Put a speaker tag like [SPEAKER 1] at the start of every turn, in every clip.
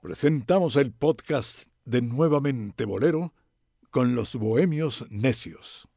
[SPEAKER 1] presentamos el podcast de Nuevamente Bolero con los Bohemios Necios.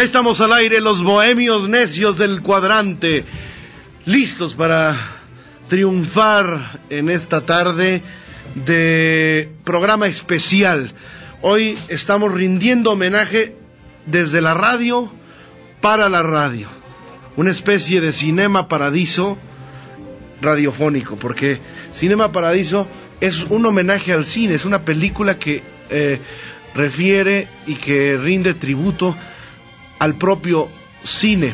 [SPEAKER 2] Estamos al aire, los bohemios necios del cuadrante, listos para triunfar en esta tarde de programa especial. Hoy estamos rindiendo homenaje desde la radio para la radio, una especie de cinema paradiso radiofónico, porque Cinema Paradiso es un homenaje al cine, es una película que eh, refiere y que rinde tributo al propio cine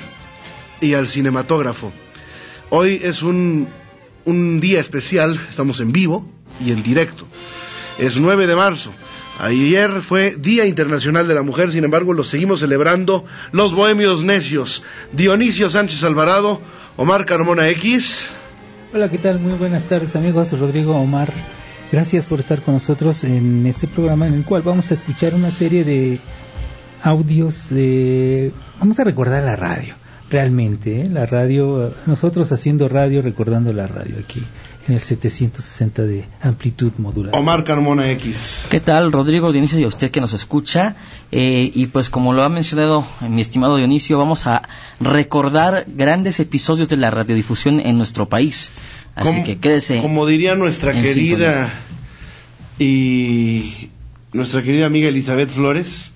[SPEAKER 2] y al cinematógrafo. Hoy es un, un día especial, estamos en vivo y en directo. Es 9 de marzo. Ayer fue Día Internacional de la Mujer, sin embargo lo seguimos celebrando los bohemios necios. Dionisio Sánchez Alvarado, Omar Carmona X.
[SPEAKER 3] Hola, ¿qué tal? Muy buenas tardes amigos, Rodrigo Omar. Gracias por estar con nosotros en este programa en el cual vamos a escuchar una serie de audios de... Vamos a recordar la radio, realmente, ¿eh? la radio, nosotros haciendo radio, recordando la radio aquí en el 760 de amplitud modulada.
[SPEAKER 2] Omar Carmona X.
[SPEAKER 4] ¿Qué tal, Rodrigo Dionisio y a usted que nos escucha? Eh, y pues como lo ha mencionado mi estimado Dionisio, vamos a recordar grandes episodios de la radiodifusión en nuestro país. Así
[SPEAKER 2] Como-
[SPEAKER 4] que quédese.
[SPEAKER 2] Como diría nuestra querida y nuestra querida amiga Elizabeth Flores,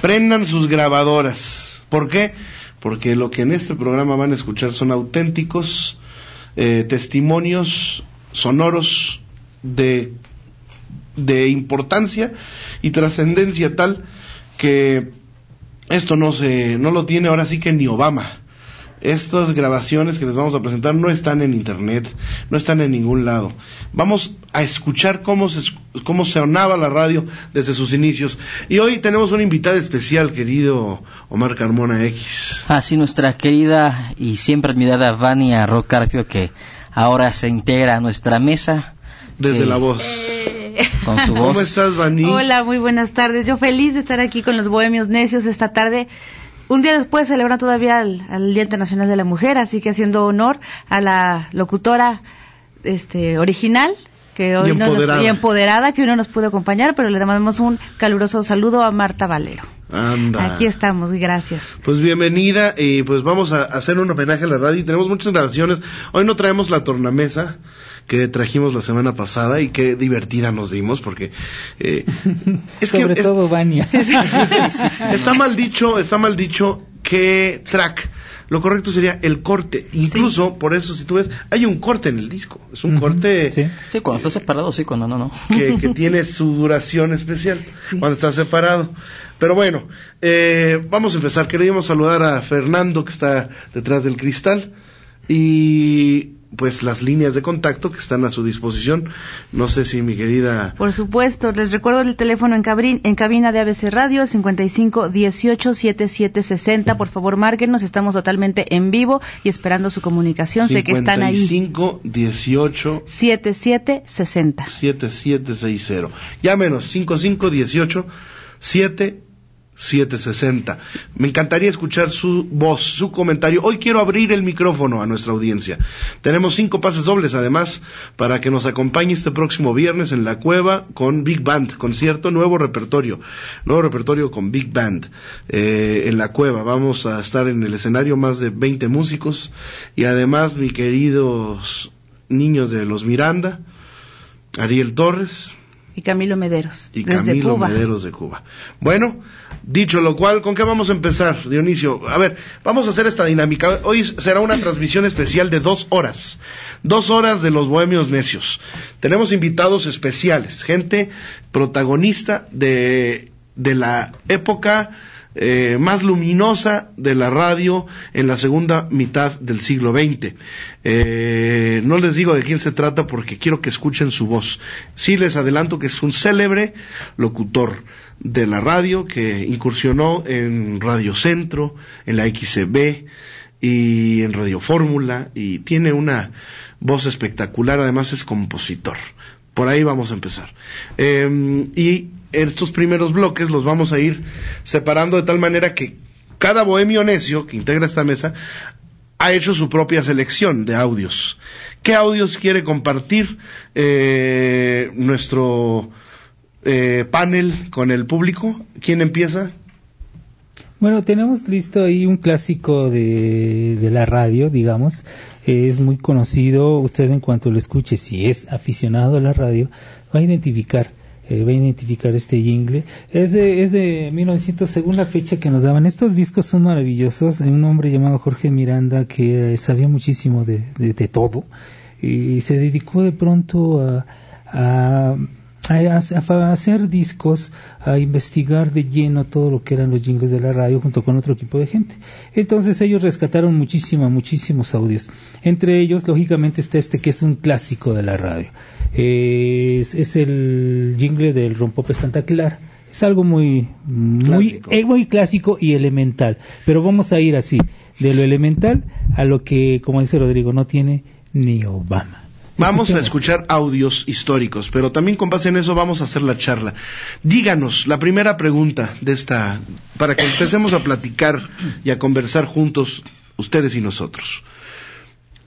[SPEAKER 2] prendan sus grabadoras. ¿Por qué? Porque lo que en este programa van a escuchar son auténticos eh, testimonios sonoros de, de importancia y trascendencia tal que esto no se no lo tiene ahora sí que ni Obama. Estas grabaciones que les vamos a presentar no están en internet, no están en ningún lado. Vamos a escuchar cómo se, cómo sonaba la radio desde sus inicios. Y hoy tenemos una invitada especial, querido Omar Carmona X.
[SPEAKER 4] Así nuestra querida y siempre admirada Vania Rocarpio que ahora se integra a nuestra mesa
[SPEAKER 2] Desde
[SPEAKER 4] Eh,
[SPEAKER 2] la voz.
[SPEAKER 4] con su voz.
[SPEAKER 2] ¿Cómo estás, Vani?
[SPEAKER 5] Hola, muy buenas tardes. Yo feliz de estar aquí con los Bohemios Necios esta tarde. Un día después celebran todavía al Día Internacional de la Mujer, así que haciendo honor a la locutora este, original que hoy
[SPEAKER 2] Y
[SPEAKER 5] no nos-
[SPEAKER 2] empoderada.
[SPEAKER 5] y empoderada que hoy no nos pudo acompañar, pero le damos un caluroso saludo a Marta Valero.
[SPEAKER 2] Anda.
[SPEAKER 5] Aquí estamos, gracias.
[SPEAKER 2] Pues bienvenida y pues vamos a hacer un homenaje a la radio y tenemos muchas grabaciones. Hoy no traemos la tornamesa que trajimos la semana pasada y qué divertida nos dimos porque eh, es
[SPEAKER 3] Sobre
[SPEAKER 2] que es-
[SPEAKER 3] todo Vania.
[SPEAKER 2] está mal dicho, está mal dicho qué track. Lo correcto sería el corte. Incluso, por eso, si tú ves, hay un corte en el disco. Es un corte
[SPEAKER 3] sí.
[SPEAKER 4] Sí, cuando está separado, sí, cuando no, no.
[SPEAKER 2] que, que tiene su duración especial cuando está separado. Pero bueno, eh, vamos a empezar. Queríamos saludar a Fernando que está detrás del cristal y pues las líneas de contacto que están a su disposición. No sé si mi querida
[SPEAKER 5] Por supuesto, les recuerdo el teléfono en, cabrin- en cabina de ABC Radio, 55 18 77 60. Por favor, márquenos, estamos totalmente en vivo y esperando su comunicación. Sé que están ahí.
[SPEAKER 2] 55 18
[SPEAKER 5] 77 60.
[SPEAKER 2] 7760. Llámenos 55 18 7 760. Me encantaría escuchar su voz, su comentario. Hoy quiero abrir el micrófono a nuestra audiencia. Tenemos cinco pases dobles además para que nos acompañe este próximo viernes en la cueva con Big Band, concierto, nuevo repertorio, nuevo repertorio con Big Band eh, en la cueva. Vamos a estar en el escenario más de 20 músicos y además mi queridos niños de los Miranda, Ariel Torres,
[SPEAKER 5] Y Camilo Mederos.
[SPEAKER 2] y Camilo
[SPEAKER 5] Cuba.
[SPEAKER 2] Mederos de Cuba. Bueno, dicho lo cual, ¿con qué vamos a empezar, Dionisio? A ver, vamos a hacer esta dinámica. Hoy será una transmisión especial de dos horas. Dos horas de los Bohemios Necios. Tenemos invitados especiales, gente protagonista de, de la época eh, más luminosa de la radio en la segunda mitad del siglo XX. Eh, no les digo de quién se trata porque quiero que escuchen su voz. Sí les adelanto que es un célebre locutor de la radio que incursionó en Radio Centro, en la XCB y en Radio Fórmula y tiene una voz espectacular, además es compositor. Por ahí vamos a empezar. Eh, y estos primeros bloques los vamos a ir separando de tal manera que cada bohemio necio que integra esta mesa ha hecho su propia selección de audios. ¿Qué audios quiere compartir eh, nuestro eh, panel con el público? ¿Quién empieza?
[SPEAKER 3] Bueno, tenemos listo ahí un clásico de, de la radio, digamos. es muy conocido. Usted en cuanto lo escuche, si es aficionado a la radio, va a identificar eh, va a identificar este jingle. Es de, es de 1900, según la fecha que nos daban. Estos discos son maravillosos. Un hombre llamado Jorge Miranda que eh, sabía muchísimo de, de, todo y se dedicó de pronto a a, hacer discos, a investigar de lleno todo lo que eran los jingles de la radio junto con otro equipo de gente. Entonces ellos rescataron muchísimo, muchísimos audios. Entre ellos, lógicamente, está este que es un clásico de la radio. es, el jingle del Rompope Santa Clara. Es algo muy, muy, eh, muy clásico y elemental. Pero vamos a ir así, de lo elemental a lo que, como dice Rodrigo, no tiene ni Obama.
[SPEAKER 2] Vamos a escuchar audios históricos, pero también con base en eso vamos a hacer la charla. Díganos la primera pregunta de esta, para que empecemos a platicar y a conversar juntos, ustedes y nosotros.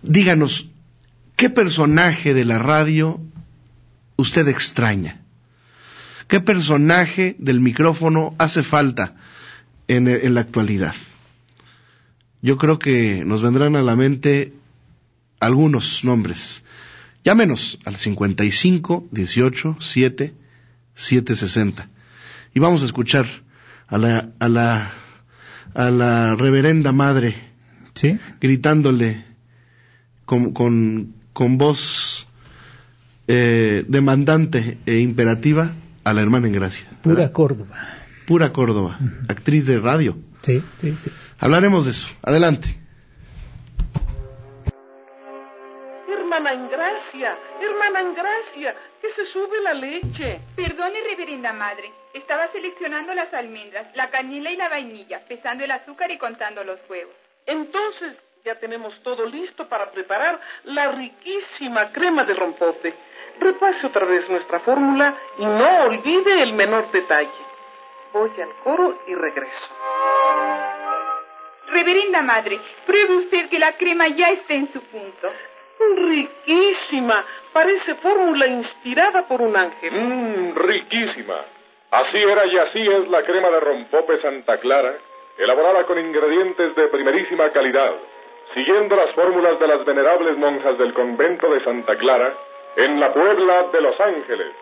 [SPEAKER 2] Díganos, ¿qué personaje de la radio usted extraña? ¿Qué personaje del micrófono hace falta en, en la actualidad? Yo creo que nos vendrán a la mente algunos nombres. Llámenos al 55 18 7 760 y vamos a escuchar a la a la a la reverenda madre
[SPEAKER 3] ¿Sí?
[SPEAKER 2] gritándole con, con, con voz eh, demandante e imperativa a la hermana en gracia.
[SPEAKER 3] Pura Córdoba.
[SPEAKER 2] Pura Córdoba, actriz de radio.
[SPEAKER 3] Sí, sí, sí.
[SPEAKER 2] Hablaremos de eso. Adelante.
[SPEAKER 6] Que se sube la leche.
[SPEAKER 7] Perdone, reverenda madre. Estaba seleccionando las almendras, la canela y la vainilla, pesando el azúcar y contando los huevos.
[SPEAKER 6] Entonces, ya tenemos todo listo para preparar la riquísima crema de rompope. Repase otra vez nuestra fórmula y no olvide el menor detalle. Voy al coro y regreso.
[SPEAKER 7] Reverenda madre, pruebe usted que la crema ya está en su punto.
[SPEAKER 6] Riquísima. Parece fórmula inspirada por un ángel.
[SPEAKER 8] Mmm, riquísima. Así era y así es la crema de rompope Santa Clara, elaborada con ingredientes de primerísima calidad, siguiendo las fórmulas de las venerables monjas del convento de Santa Clara, en la Puebla de Los Ángeles.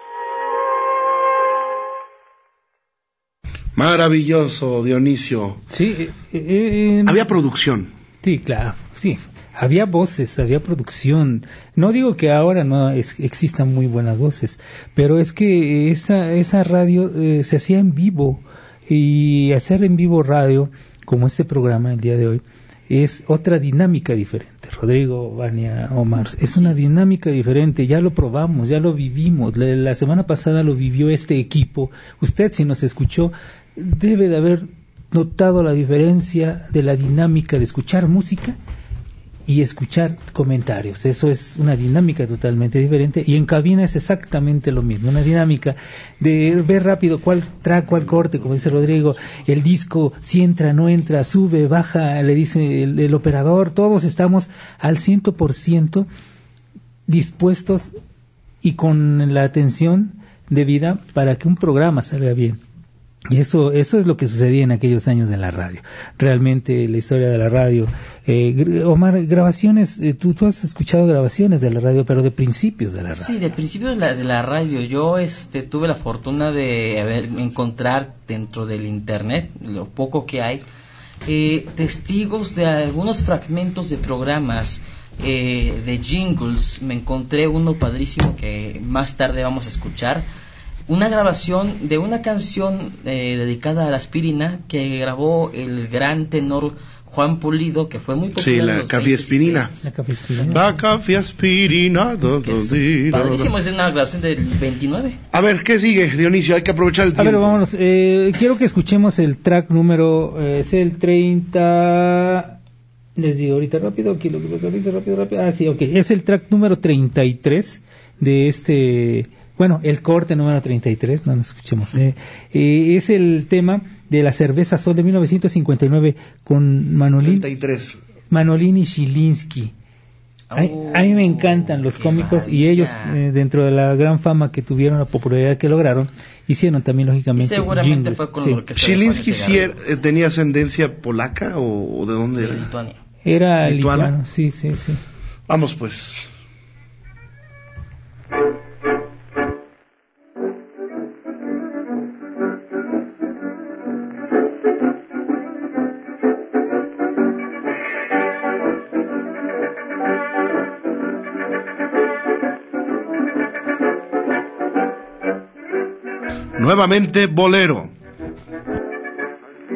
[SPEAKER 2] Maravilloso, Dionisio.
[SPEAKER 3] Sí,
[SPEAKER 2] eh, eh, había producción.
[SPEAKER 3] Sí, claro, sí había voces, había producción. No digo que ahora no existan muy buenas voces, pero es que esa, esa radio eh, se hacía en vivo y hacer en vivo radio, como este programa el día de hoy, es otra dinámica diferente. Rodrigo, Vania, Omar, es una dinámica diferente, ya lo probamos, ya lo vivimos. La, la semana pasada lo vivió este equipo. Usted, si nos escuchó, debe de haber notado la diferencia de la dinámica de escuchar música y escuchar comentarios. Eso es una dinámica totalmente diferente y en cabina es exactamente lo mismo, una dinámica de ver rápido cuál track, cuál corte, como dice Rodrigo, el disco, si entra, no entra, sube, baja, le dice el, operador, todos estamos al ciento por ciento dispuestos y con la atención debida para que un programa salga bien. Y eso, eso es lo que sucedía en aquellos años de la radio. Realmente la historia de la radio. Eh, Omar, grabaciones, eh, tú, tú has escuchado grabaciones de la radio, pero de principios de la radio.
[SPEAKER 4] Sí, de principios de la, de la radio. Yo este, tuve la fortuna de encontrar dentro del Internet, lo poco que hay, eh, testigos de algunos fragmentos de programas eh, de jingles, me encontré uno padrísimo que más tarde vamos a escuchar. Una grabación de una canción eh, dedicada a la aspirina que grabó el gran tenor Juan Pulido, que fue muy popular.
[SPEAKER 2] Sí, la
[SPEAKER 4] los
[SPEAKER 2] café
[SPEAKER 4] 20s y
[SPEAKER 2] aspirina.
[SPEAKER 4] 30s.
[SPEAKER 3] La café aspirina.
[SPEAKER 2] La café aspirina. do, do,
[SPEAKER 4] Es
[SPEAKER 2] di, do, do.
[SPEAKER 4] padrísimo, es una grabación del 29.
[SPEAKER 2] A ver, ¿qué sigue, Dionisio? Hay que aprovechar el
[SPEAKER 3] A ver,
[SPEAKER 2] tiempo.
[SPEAKER 3] vámonos. Eh, quiero que escuchemos el track número, eh, es el 30... Les digo ahorita rápido, aquí lo que rápido, rápido, rápido. Ah, sí, ok. Es el track número 33 de este... Bueno, el corte número 33, no nos escuchemos. Eh, eh, es el tema de la cerveza Sol de 1959 con Manolín,
[SPEAKER 2] 33.
[SPEAKER 3] Manolín y Shilinsky. A, a mí me encantan los cómicos y ellos, eh, dentro de la gran fama que tuvieron, la popularidad que lograron, hicieron también,
[SPEAKER 4] Y
[SPEAKER 3] lógicamente,
[SPEAKER 4] seguramente
[SPEAKER 3] jingles.
[SPEAKER 4] fue con
[SPEAKER 3] Sí.
[SPEAKER 4] de Juan
[SPEAKER 2] ¿Chilinsky sí er- eh, tenía ascendencia polaca o, o de dónde
[SPEAKER 4] de
[SPEAKER 2] era?
[SPEAKER 4] Lituania.
[SPEAKER 3] Era
[SPEAKER 2] lituano,
[SPEAKER 3] sí, sí, sí.
[SPEAKER 2] Vamos pues. Nuevamente Bolero.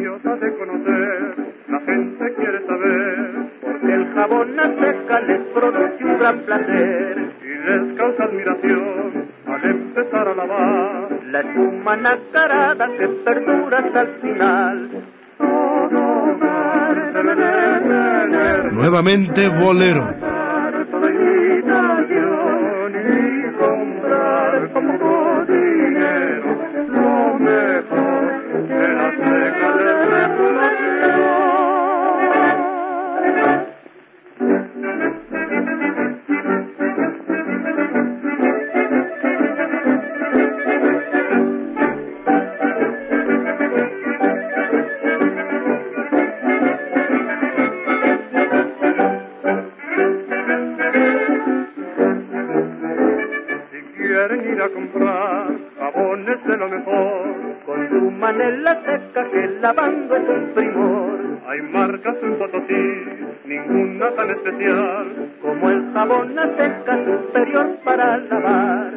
[SPEAKER 9] de conocer, la gente quiere saber, porque el jabón a seca les produce un gran placer y les causa admiración al empezar a lavar la espuma nacarada que perdura hasta el final.
[SPEAKER 2] Nuevamente Bolero.
[SPEAKER 9] A comprar jabones de lo mejor, consuman en la seca que lavando es un primor. Hay marcas en Potosí, ninguna tan especial como el jabón a seca superior para lavar.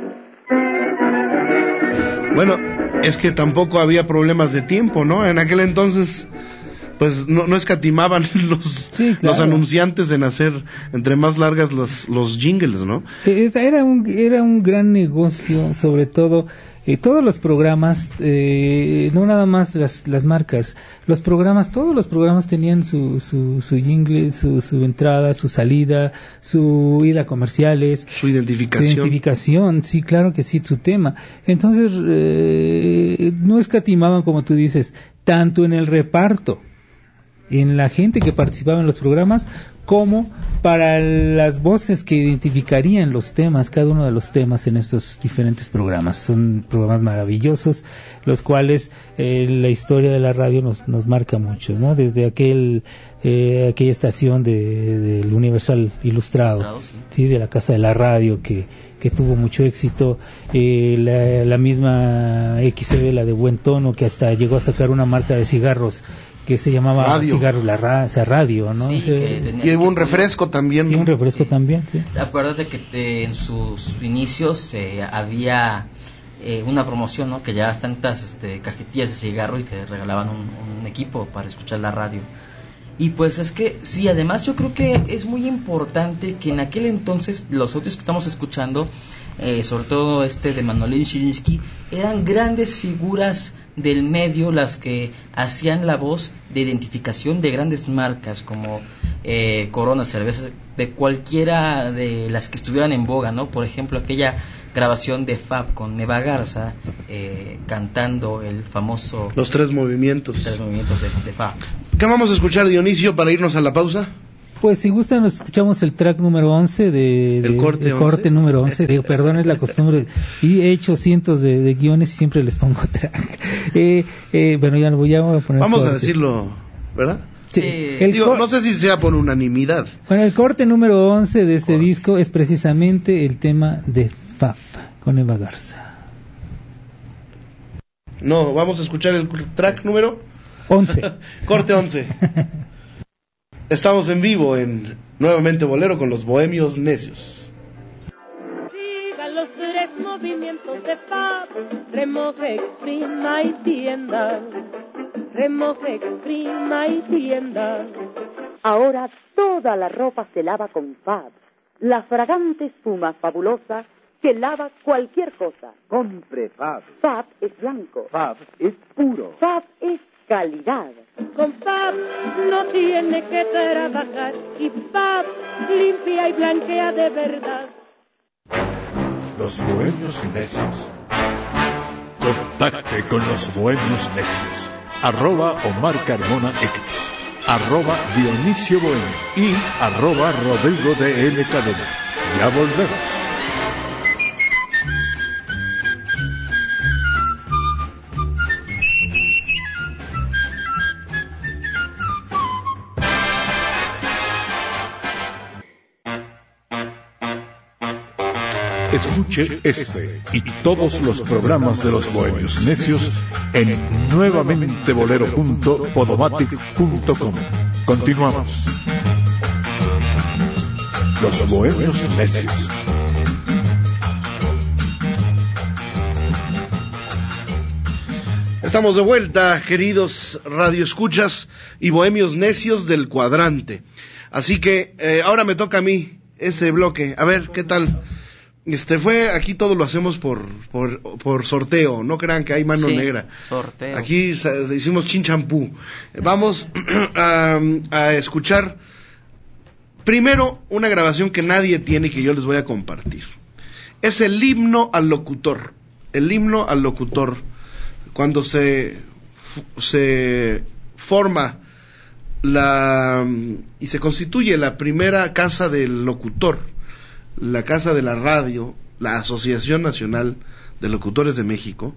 [SPEAKER 2] Bueno, es que tampoco había problemas de tiempo, ¿no? En aquel entonces, pues no, no escatimaban los,
[SPEAKER 3] Sí, claro.
[SPEAKER 2] los anunciantes en hacer entre más largas los, los jingles, ¿no?
[SPEAKER 3] Era un, era un gran negocio, sobre todo, eh, todos los programas, eh, no nada más las, las marcas, los programas, todos los programas tenían su, su, su jingle, su, su entrada, su salida, su ida a comerciales,
[SPEAKER 2] Su identificación.
[SPEAKER 3] Su identificación, sí, claro que sí, su tema. Entonces, eh, no escatimaban, como tú dices, tanto en el reparto, en la gente que participaba en los programas, como para las voces que identificarían los temas, cada uno de los temas en estos diferentes programas. Son programas maravillosos, los cuales eh, la historia de la radio nos, nos marca mucho, ¿no? Desde aquel, eh, aquella estación de, del Universal Ilustrado,
[SPEAKER 4] Ilustrado, sí.
[SPEAKER 3] sí, de la Casa de la Radio, que, que tuvo mucho éxito, eh, la, la misma XB, la de buen tono, que hasta llegó a sacar una marca de cigarros que se llamaba
[SPEAKER 2] Radio.
[SPEAKER 3] Cigarros La Ra- o sea, Radio, ¿no?
[SPEAKER 4] Sí,
[SPEAKER 3] Ese-
[SPEAKER 4] que tenía-
[SPEAKER 2] Y hubo un refresco también.
[SPEAKER 3] sí,
[SPEAKER 2] ¿no?
[SPEAKER 3] un refresco
[SPEAKER 4] Sí.
[SPEAKER 3] también, sí.
[SPEAKER 4] Acuérdate que te- en sus inicios eh, había eh, una promoción, ¿no? Que llevabas tantas este, cajetillas de cigarro y te regalaban un, un equipo para escuchar la radio. Y pues es que, sí, además yo creo que es muy importante que en aquel entonces los audios que estamos escuchando, eh, sobre todo este de Manolín Shilinsky, eran grandes figuras del medio las que hacían la voz de identificación de grandes marcas como eh, Corona, cervezas, de cualquiera de las que estuvieran en boga, ¿no? Por ejemplo, aquella grabación de Fab con Neva Garza eh, cantando el famoso
[SPEAKER 2] Los tres movimientos.
[SPEAKER 4] tres movimientos de, de Fab.
[SPEAKER 2] ¿Qué vamos a escuchar, Dionisio, para irnos a la pausa?
[SPEAKER 3] Pues si gustan, nos escuchamos el track número 11 de,
[SPEAKER 2] El
[SPEAKER 3] de-
[SPEAKER 2] corte
[SPEAKER 3] el
[SPEAKER 2] 11.
[SPEAKER 3] corte número 11. Digo, perdón, es la costumbre. Y he hecho cientos de, de guiones y siempre les pongo track. Eh, eh, bueno, ya, lo voy- a poner.
[SPEAKER 2] Vamos a decirlo, ¿verdad?
[SPEAKER 3] Sí, el
[SPEAKER 2] Digo, no sé si sea por unanimidad.
[SPEAKER 3] Bueno, el corte número 11 de este
[SPEAKER 4] Corte.
[SPEAKER 3] disco es precisamente el tema de Faf con Eva Garza.
[SPEAKER 2] No, vamos a escuchar el track número
[SPEAKER 3] 11.
[SPEAKER 2] corte 11. Estamos en vivo en Nuevamente bolero con los bohemios necios.
[SPEAKER 10] Sigan los tres movimientos de paz, remoje, exprima y tienda. Remoje, exprima y tienda.
[SPEAKER 11] Ahora toda la ropa se lava con Fab, la fragante espuma fabulosa que lava cualquier cosa.
[SPEAKER 12] Compre Fab.
[SPEAKER 11] Fab es blanco.
[SPEAKER 12] Fab es puro.
[SPEAKER 11] Fab es calidad.
[SPEAKER 10] Con Fab no tiene que trabajar y Fab limpia y blanquea de verdad.
[SPEAKER 1] Los bohemios necios. Contacte con los bohemios necios. Arroba Omar Carmona X. Arroba Dionisio Bohemio. Y arroba Rodrigo de L. Cadena. Ya volvemos. Este y todos los programas de los Bohemios Necios en nuevamentebolero.podomatic.com. Continuamos. Los Bohemios Necios.
[SPEAKER 2] Estamos de vuelta, queridos radioescuchas y bohemios necios del cuadrante. Así que eh, ahora me toca a mí ese bloque. A ver, ¿qué tal? Este fue, aquí todo lo hacemos por, por, por sorteo, no crean que hay mano
[SPEAKER 4] Sí,
[SPEAKER 2] negra.
[SPEAKER 4] sorteo.
[SPEAKER 2] Aquí sa- hicimos chinchampú. Vamos a, a escuchar primero una grabación que nadie tiene y que yo les voy a compartir. Es el himno al locutor. El himno al locutor. Cuando se, se forma la y se constituye la primera casa del locutor, la casa de la radio, la Asociación Nacional de Locutores de México,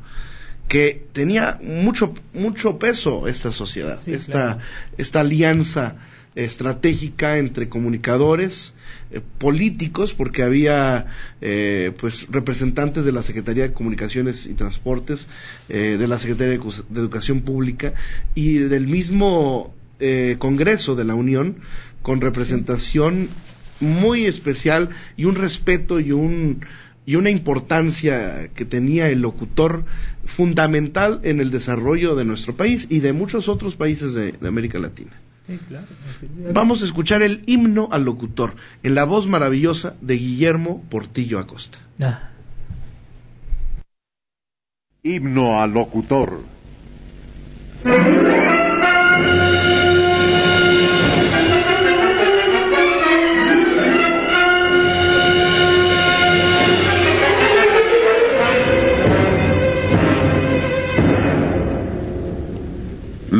[SPEAKER 2] que tenía mucho mucho peso esta sociedad,
[SPEAKER 3] Sí,
[SPEAKER 2] esta
[SPEAKER 3] claro.
[SPEAKER 2] esta alianza estratégica entre comunicadores eh, políticos porque había eh, pues representantes de la Secretaría de Comunicaciones y Transportes eh, de la Secretaría de, de Educación Pública y del mismo eh, Congreso de la Unión con representación muy especial y un respeto y un y una importancia que tenía el locutor fundamental en el desarrollo de nuestro país y de muchos otros países de- de América Latina.
[SPEAKER 3] Sí, claro.
[SPEAKER 2] Vamos a escuchar el himno al locutor en la voz maravillosa de Guillermo Portillo Acosta.
[SPEAKER 3] Ah,
[SPEAKER 13] Himno al locutor.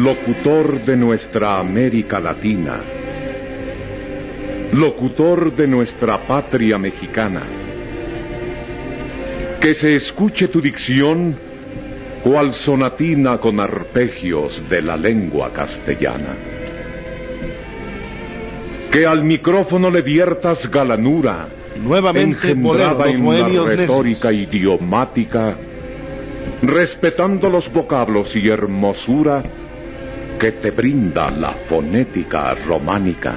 [SPEAKER 13] Locutor de nuestra América Latina. Locutor de nuestra patria mexicana. Que se escuche tu dicción cual sonatina con arpegios de la lengua castellana. Que al micrófono le viertas galanura,
[SPEAKER 2] Nuevamente
[SPEAKER 13] engendrada en
[SPEAKER 2] necios.
[SPEAKER 13] retórica idiomática, respetando los vocablos y hermosura que te brinda la fonética románica.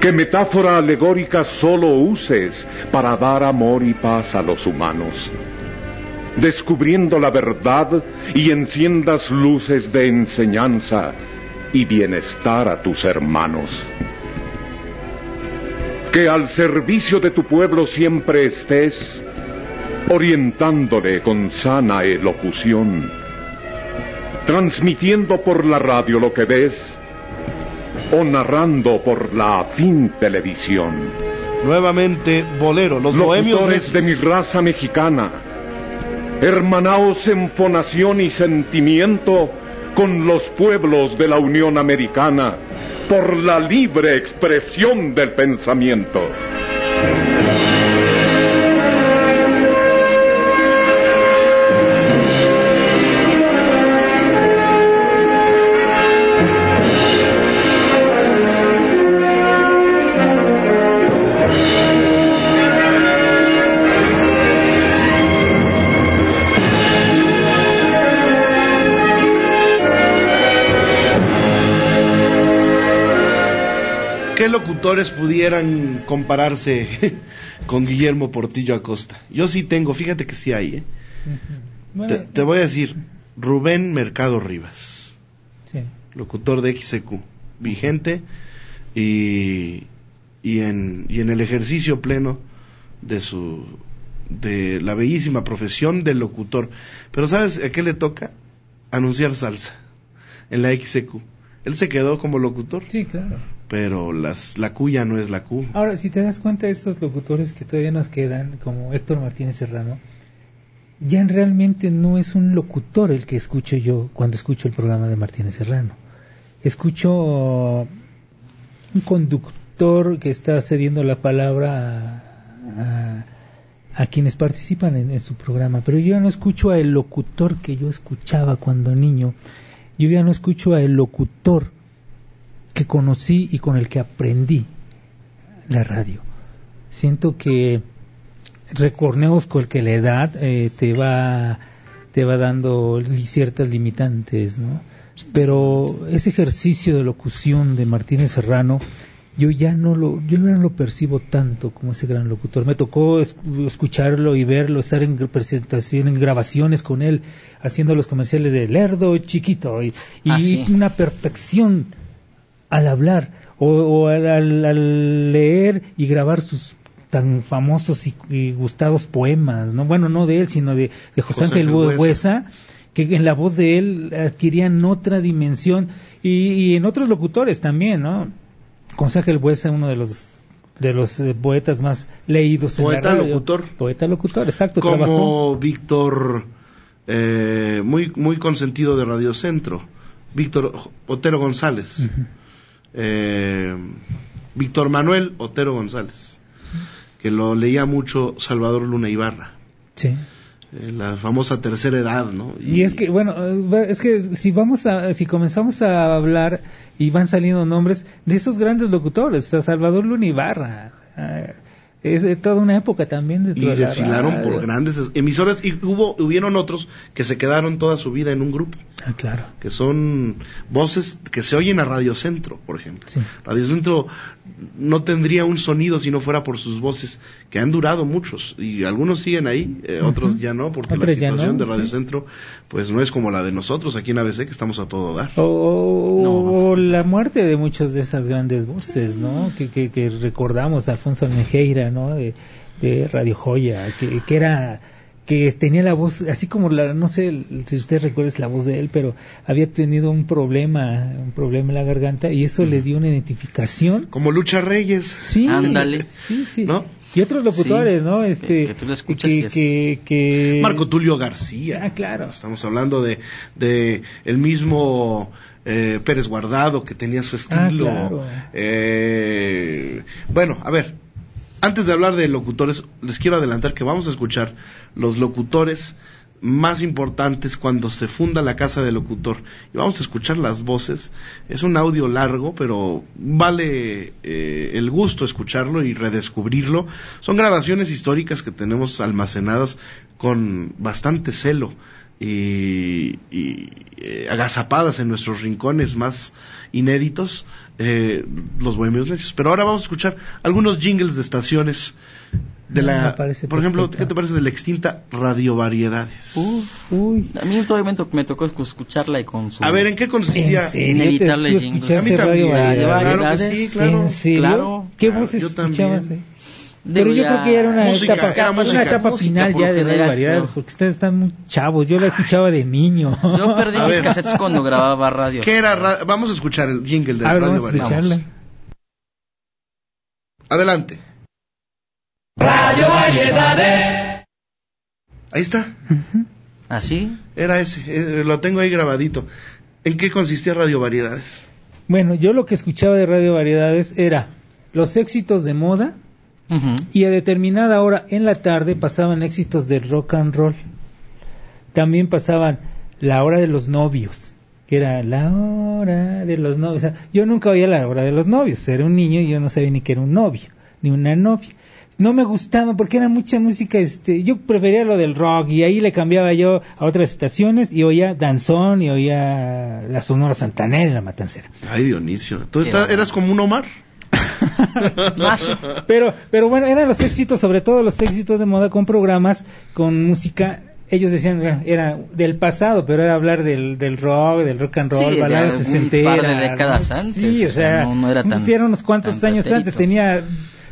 [SPEAKER 13] Que metáfora alegórica solo uses para dar amor y paz a los humanos, descubriendo la verdad y enciendas luces de enseñanza y bienestar a tus hermanos. Que al servicio de tu pueblo siempre estés, orientándole con sana elocución, transmitiendo por la radio lo que ves o narrando por la afín televisión.
[SPEAKER 2] Nuevamente Bolero, los
[SPEAKER 13] Locutores de mi raza mexicana, hermanaos en fonación y sentimiento con los pueblos de la Unión Americana por la libre expresión del pensamiento.
[SPEAKER 2] ¿Qué locutores pudieran compararse con Guillermo Portillo Acosta? Yo sí tengo, fíjate que sí hay, ¿eh?
[SPEAKER 3] Bueno,
[SPEAKER 2] te, te voy a decir, Rubén Mercado Rivas,
[SPEAKER 3] sí.
[SPEAKER 2] locutor de XQ, vigente y, y, en, y en el ejercicio pleno de su de la bellísima profesión del locutor. Pero ¿sabes a qué le toca? Anunciar salsa en la XQ. Él se quedó como locutor,
[SPEAKER 3] Sí, claro.
[SPEAKER 2] Pero las, la cuya no es la Q.
[SPEAKER 3] Ahora, si te das cuenta estos locutores que todavía nos quedan, como Héctor Martínez Serrano, ya realmente no es un locutor el que escucho yo cuando escucho el programa de Martínez Serrano. Escucho un conductor que está cediendo la palabra a, a- a quienes participan en, en su programa, pero yo ya no escucho al locutor que yo escuchaba cuando niño. Yo ya no escucho al locutor que conocí y con el que aprendí la radio. Siento que recorneos con el que la edad eh, te va te va dando ciertas limitantes, ¿no? Pero ese ejercicio de locución de Martínez Serrano yo ya no lo yo ya no lo percibo tanto como ese gran locutor. Me tocó es- escucharlo y verlo, estar en presentación, en grabaciones con él, haciendo los comerciales de Lerdo chiquito y, y
[SPEAKER 4] Ah, sí.
[SPEAKER 3] una perfección al hablar o, o al, al- al leer y grabar sus tan famosos y, y gustados poemas, no bueno no de él sino de, de José,
[SPEAKER 2] José
[SPEAKER 3] Ángel
[SPEAKER 2] Ángel
[SPEAKER 3] Hue-
[SPEAKER 2] Huesa.
[SPEAKER 3] Huesa que en la voz de él adquirían otra dimensión y, y en otros locutores también, ¿no? José Ángel Huesa, uno de los de los eh, poetas más leídos en
[SPEAKER 2] Poeta
[SPEAKER 3] la radio.
[SPEAKER 2] locutor.
[SPEAKER 3] Poeta locutor, exacto. trabajó.
[SPEAKER 2] como Víctor, eh, muy, muy consentido de Radio Centro, Víctor Otero González, eh, Víctor Manuel Otero González, que lo leía mucho Salvador Luna Ibarra,
[SPEAKER 3] Sí.
[SPEAKER 2] eh, la famosa tercera edad, ¿no?
[SPEAKER 3] Y es que, bueno, eh, es que si vamos a, si comenzamos a hablar y van saliendo nombres de esos grandes locutores, a Salvador Luna Ibarra, eh, es de toda una época también de
[SPEAKER 2] y
[SPEAKER 3] toda
[SPEAKER 2] desfilaron por grandes es- emisoras y hubo hubieron otros que se quedaron toda su vida en un grupo
[SPEAKER 3] Ah, claro.
[SPEAKER 2] que son voces que se oyen a Radio Centro por ejemplo
[SPEAKER 3] Sí.
[SPEAKER 2] Radio Centro no tendría un sonido si no fuera por sus voces que han durado muchos y algunos siguen ahí eh, otros ya no porque
[SPEAKER 3] Otros
[SPEAKER 2] la situación
[SPEAKER 3] no,
[SPEAKER 2] de Radio
[SPEAKER 3] sí.
[SPEAKER 2] Centro pues no es como la de nosotros aquí en ABC que estamos a todo dar
[SPEAKER 3] O, o- o la muerte de muchas de esas grandes voces, ¿no? Que, que, que recordamos, Alfonso Almejeira, ¿no? De, de Radio Joya, que, que era que tenía la voz, así como la, no sé si usted recuerda la voz de él, pero había tenido un problema, un problema en la garganta y eso le dio una identificación.
[SPEAKER 2] como Lucha Reyes
[SPEAKER 3] Sí,
[SPEAKER 4] Ándale.
[SPEAKER 3] sí, sí.
[SPEAKER 2] ¿No?
[SPEAKER 3] Y otros locutores,
[SPEAKER 4] Sí,
[SPEAKER 3] ¿no?
[SPEAKER 4] que-
[SPEAKER 3] Este,
[SPEAKER 4] que tú lo escuchas
[SPEAKER 3] que,
[SPEAKER 4] y es-
[SPEAKER 3] que, que-
[SPEAKER 2] Marco Tulio García
[SPEAKER 3] Ah, claro.
[SPEAKER 2] estamos hablando de, de el mismo eh, Pérez Guardado que tenía su estilo
[SPEAKER 3] Ah, claro.
[SPEAKER 2] Eh, bueno a ver antes de hablar de locutores les quiero adelantar que vamos a escuchar los locutores más importantes cuando se funda la casa del locutor. Y vamos a escuchar las voces. Es un audio largo pero vale eh, el gusto escucharlo y redescubrirlo. Son grabaciones históricas que tenemos almacenadas con bastante celo y, eh, agazapadas en nuestros rincones más inéditos eh, los bohemios necios pero ahora vamos a escuchar algunos jingles de estaciones de
[SPEAKER 3] Me
[SPEAKER 2] la por ejemplo
[SPEAKER 3] perfecto.
[SPEAKER 2] ¿qué te parece de la extinta Radio Variedades?
[SPEAKER 4] Uf,
[SPEAKER 3] Uy,
[SPEAKER 4] a mí todavía me, to- me tocó escucharla y con su...
[SPEAKER 2] a ver en qué consistía
[SPEAKER 3] ¿En?
[SPEAKER 4] Inevitable
[SPEAKER 3] ¿Tú
[SPEAKER 4] jingles.
[SPEAKER 2] A mí también,
[SPEAKER 3] Radio Variedades?
[SPEAKER 2] claro que sí, claro.
[SPEAKER 3] ¿En serio?
[SPEAKER 4] Claro,
[SPEAKER 3] ¿Qué
[SPEAKER 2] claro,
[SPEAKER 3] voces
[SPEAKER 2] yo
[SPEAKER 3] escuchabas
[SPEAKER 2] también.
[SPEAKER 3] ahí? Pero yo creo que ya era una
[SPEAKER 2] Música,
[SPEAKER 3] etapa,
[SPEAKER 2] era
[SPEAKER 3] una
[SPEAKER 2] música.
[SPEAKER 3] etapa
[SPEAKER 4] Música,
[SPEAKER 3] final ya de Radio
[SPEAKER 4] general,
[SPEAKER 3] Variedades, porque ustedes están muy chavos. Yo la escuchaba de niño.
[SPEAKER 4] Yo perdí
[SPEAKER 2] A
[SPEAKER 4] mis
[SPEAKER 2] ver.
[SPEAKER 4] cassettes cuando grababa radio.
[SPEAKER 2] ¿Qué era ra- vamos a escuchar el jingle de
[SPEAKER 3] A ver,
[SPEAKER 2] Radio
[SPEAKER 3] vamos a
[SPEAKER 2] Variedades
[SPEAKER 3] escucharla.
[SPEAKER 2] adelante ahí está
[SPEAKER 4] ¿Así?
[SPEAKER 2] era ese eh, lo tengo ahí grabadito ¿en qué consistía Radio Variedades?
[SPEAKER 3] Bueno, yo lo que escuchaba de Radio Variedades era los éxitos de moda Y a determinada hora en la tarde pasaban éxitos de rock and roll. También pasaban la hora de los novios, que era la hora de los novios. O sea, yo nunca oía la hora de los novios. Era un niño y yo no sabía ni que era un novio, ni una novia. No me gustaba porque era mucha música, este, yo prefería lo del rock y ahí le cambiaba yo a otras estaciones y oía danzón y oía la Sonora Santanera y la Matancera.
[SPEAKER 2] Ay Dionisio ¿tú
[SPEAKER 4] Qué
[SPEAKER 2] estás-
[SPEAKER 4] bárbaro.
[SPEAKER 2] eras como un Omar?
[SPEAKER 3] pero, pero bueno, eran los éxitos, sobre todo los éxitos de moda con programas, con música ellos decían era del pasado, pero era hablar del, del rock, del rock and roll,
[SPEAKER 4] Sí,
[SPEAKER 3] baladas sesenteras,
[SPEAKER 4] par de décadas
[SPEAKER 3] ¿no?
[SPEAKER 4] antes,
[SPEAKER 3] Sí, o
[SPEAKER 4] sea, no- no era tan-
[SPEAKER 3] eran unos cuantos años
[SPEAKER 4] pretérito.
[SPEAKER 3] antes. Tenía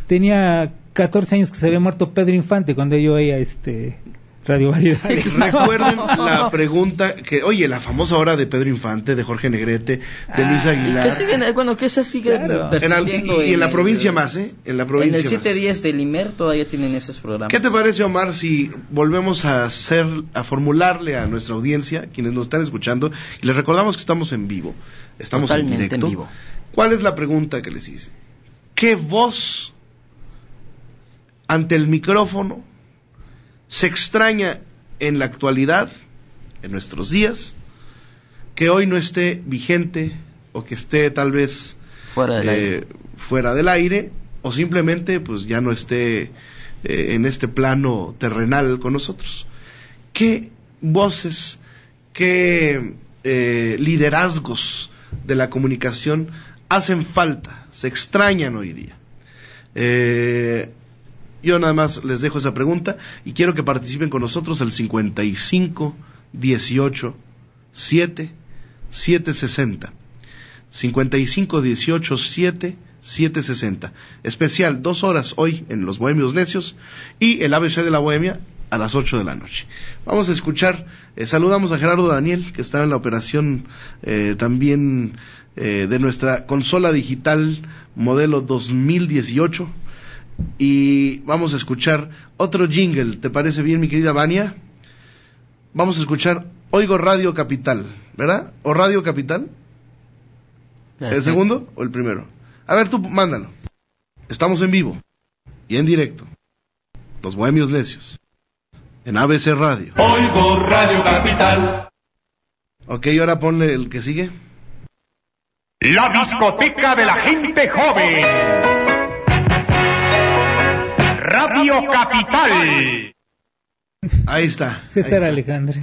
[SPEAKER 3] tenía 14 años que se había muerto Pedro Infante cuando yo oía este Radio.
[SPEAKER 2] Recuerden la pregunta que, oye, la famosa hora de Pedro Infante, de Jorge Negrete, de Luis
[SPEAKER 4] Ah, Y
[SPEAKER 2] Aguilar.
[SPEAKER 4] que siguen, bueno, que esa sigue
[SPEAKER 2] En al- y, y en la
[SPEAKER 4] el-
[SPEAKER 2] provincia más, ¿eh? En la
[SPEAKER 4] En
[SPEAKER 2] provincia
[SPEAKER 4] el
[SPEAKER 2] más.
[SPEAKER 4] 710 del IMER todavía tienen esos programas.
[SPEAKER 2] ¿Qué te parece, Omar, si volvemos a hacer, a formularle a nuestra audiencia, quienes nos están escuchando, y les recordamos que estamos en vivo, estamos
[SPEAKER 4] Totalmente
[SPEAKER 2] en directo.
[SPEAKER 4] en vivo.
[SPEAKER 2] ¿Cuál es la pregunta que les hice? ¿Qué voz ante el micrófono se extraña en la actualidad, en nuestros días, que hoy no esté vigente o que esté tal vez
[SPEAKER 4] Fuera del
[SPEAKER 2] eh,
[SPEAKER 4] aire.
[SPEAKER 2] fuera del aire o simplemente pues ya no esté eh, en este plano terrenal con nosotros. ¿Qué voces, qué eh, liderazgos de la comunicación hacen falta, se extrañan hoy día? Eh, yo nada más les dejo esa pregunta y quiero que participen con nosotros al 55 18 7 760. 55 18 7 760. Especial, dos horas hoy en Los Bohemios Necios y el ABC de la Bohemia a las 8 de la noche. Vamos a escuchar, eh, saludamos a Gerardo Daniel, que está en la operación eh, también eh, de nuestra consola digital modelo 2018. Y vamos a escuchar otro jingle. ¿Te parece bien, mi querida Vania? Vamos a escuchar Oigo Radio Capital, ¿verdad? ¿O Radio Capital? ¿El segundo o el primero? A ver, tú mándalo. Estamos en vivo y en directo. Los Bohemios Necios. En ABC Radio.
[SPEAKER 14] Oigo Radio Capital.
[SPEAKER 2] Ok, ahora ponle el que sigue.
[SPEAKER 14] La discoteca de la gente joven. Radio Capital.
[SPEAKER 2] Ahí está.
[SPEAKER 3] César Alejandre.